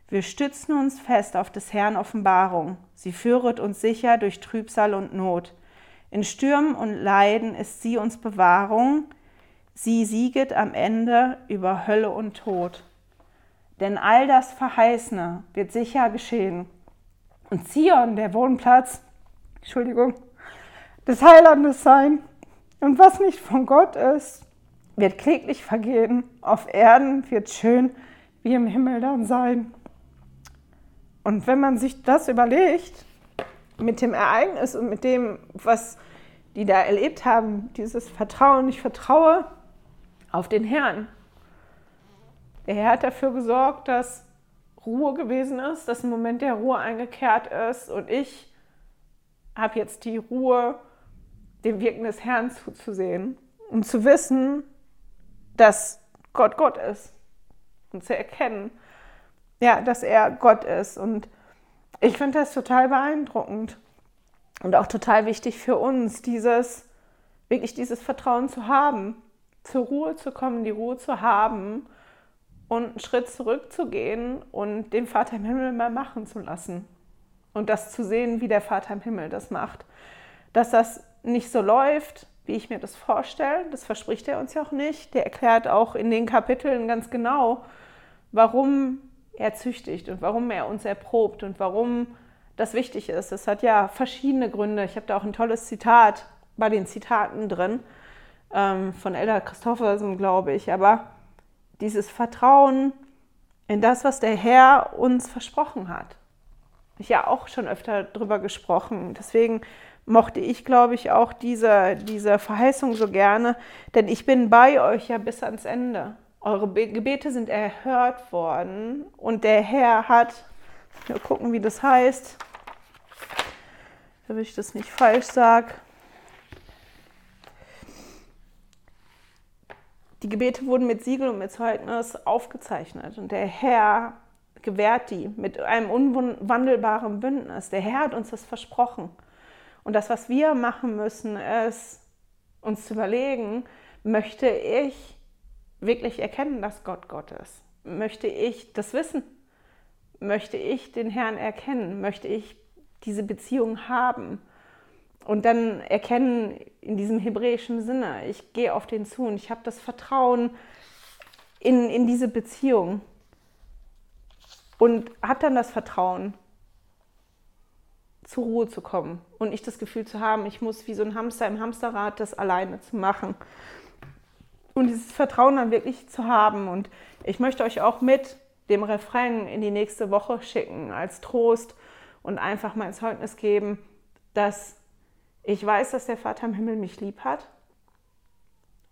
Wir stützen uns fest auf des Herrn Offenbarung, sie führet uns sicher durch Trübsal und Not. In Stürmen und Leiden ist sie uns Bewahrung, Sie sieget am Ende über Hölle und Tod. Denn all das Verheißene wird sicher geschehen. Und Zion, der Wohnplatz, Entschuldigung, des Heilandes sein. Und was nicht von Gott ist, wird kläglich vergehen. Auf Erden wird schön wie im Himmel dann sein. Und wenn man sich das überlegt, mit dem Ereignis und mit dem, was die da erlebt haben, dieses Vertrauen, ich vertraue, auf den Herrn. Der Herr hat dafür gesorgt, dass Ruhe gewesen ist, dass ein Moment der Ruhe eingekehrt ist und ich habe jetzt die Ruhe, dem Wirken des Herrn zuzusehen und zu wissen, dass Gott Gott ist und zu erkennen, ja, dass er Gott ist. Und ich finde das total beeindruckend und auch total wichtig für uns, dieses wirklich dieses Vertrauen zu haben, zur Ruhe zu kommen, die Ruhe zu haben und einen Schritt zurückzugehen und den Vater im Himmel mal machen zu lassen. Und das zu sehen, wie der Vater im Himmel das macht. Dass das nicht so läuft, wie ich mir das vorstelle, das verspricht er uns ja auch nicht. Der erklärt auch in den Kapiteln ganz genau, warum er züchtigt und warum er uns erprobt und warum das wichtig ist. Es hat ja verschiedene Gründe. Ich habe da auch ein tolles Zitat bei den Zitaten drin ähm, von Ella Christoffersen, glaube ich. Aber dieses Vertrauen in das, was der Herr uns versprochen hat. Ich ja auch schon öfter darüber gesprochen. Deswegen mochte ich, glaube ich, auch diese, diese Verheißung so gerne, denn ich bin bei euch ja bis ans Ende. Eure Gebete sind erhört worden und der Herr hat, wir gucken, wie das heißt, damit ich das nicht falsch sage, Die Gebete wurden mit Siegel und mit Zeugnis aufgezeichnet und der Herr gewährt die mit einem unwandelbaren Bündnis. Der Herr hat uns das versprochen. Und das, was wir machen müssen, ist uns zu überlegen, möchte ich wirklich erkennen, dass Gott Gott ist? Möchte ich das wissen? Möchte ich den Herrn erkennen? Möchte ich diese Beziehung haben? Und dann erkennen in diesem hebräischen Sinne, ich gehe auf den zu und ich habe das Vertrauen in, in diese Beziehung. und habe dann das Vertrauen, zur Ruhe zu kommen und nicht das Gefühl zu haben, ich muss wie so ein Hamster im Hamsterrad das alleine zu machen. Und dieses Vertrauen dann wirklich zu haben. Und ich möchte euch auch mit dem Refrain in die nächste Woche schicken als Trost und einfach mein Zeugnis geben, dass ich weiß, dass der Vater im Himmel mich lieb hat.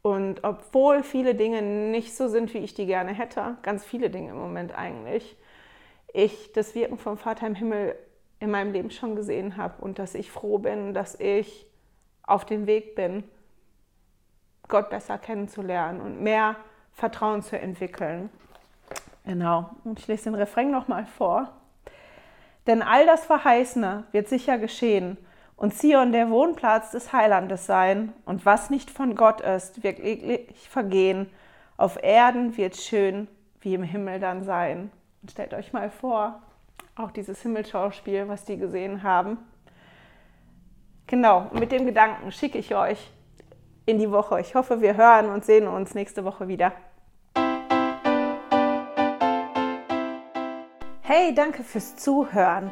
Und obwohl viele Dinge nicht so sind, wie ich die gerne hätte, ganz viele Dinge im Moment eigentlich, ich das Wirken vom Vater im Himmel in meinem Leben schon gesehen habe und dass ich froh bin, dass ich auf dem Weg bin, Gott besser kennenzulernen und mehr Vertrauen zu entwickeln. Genau. Und ich lese den Refrain nochmal vor. Denn all das Verheißene wird sicher geschehen und Zion der Wohnplatz des Heilandes sein und was nicht von Gott ist, wird wirklich vergehen. Auf Erden wird schön wie im Himmel dann sein. Und stellt euch mal vor, auch dieses Himmelschauspiel, was die gesehen haben. Genau, mit dem Gedanken schicke ich euch in die Woche. Ich hoffe, wir hören und sehen uns nächste Woche wieder. Hey, danke fürs Zuhören.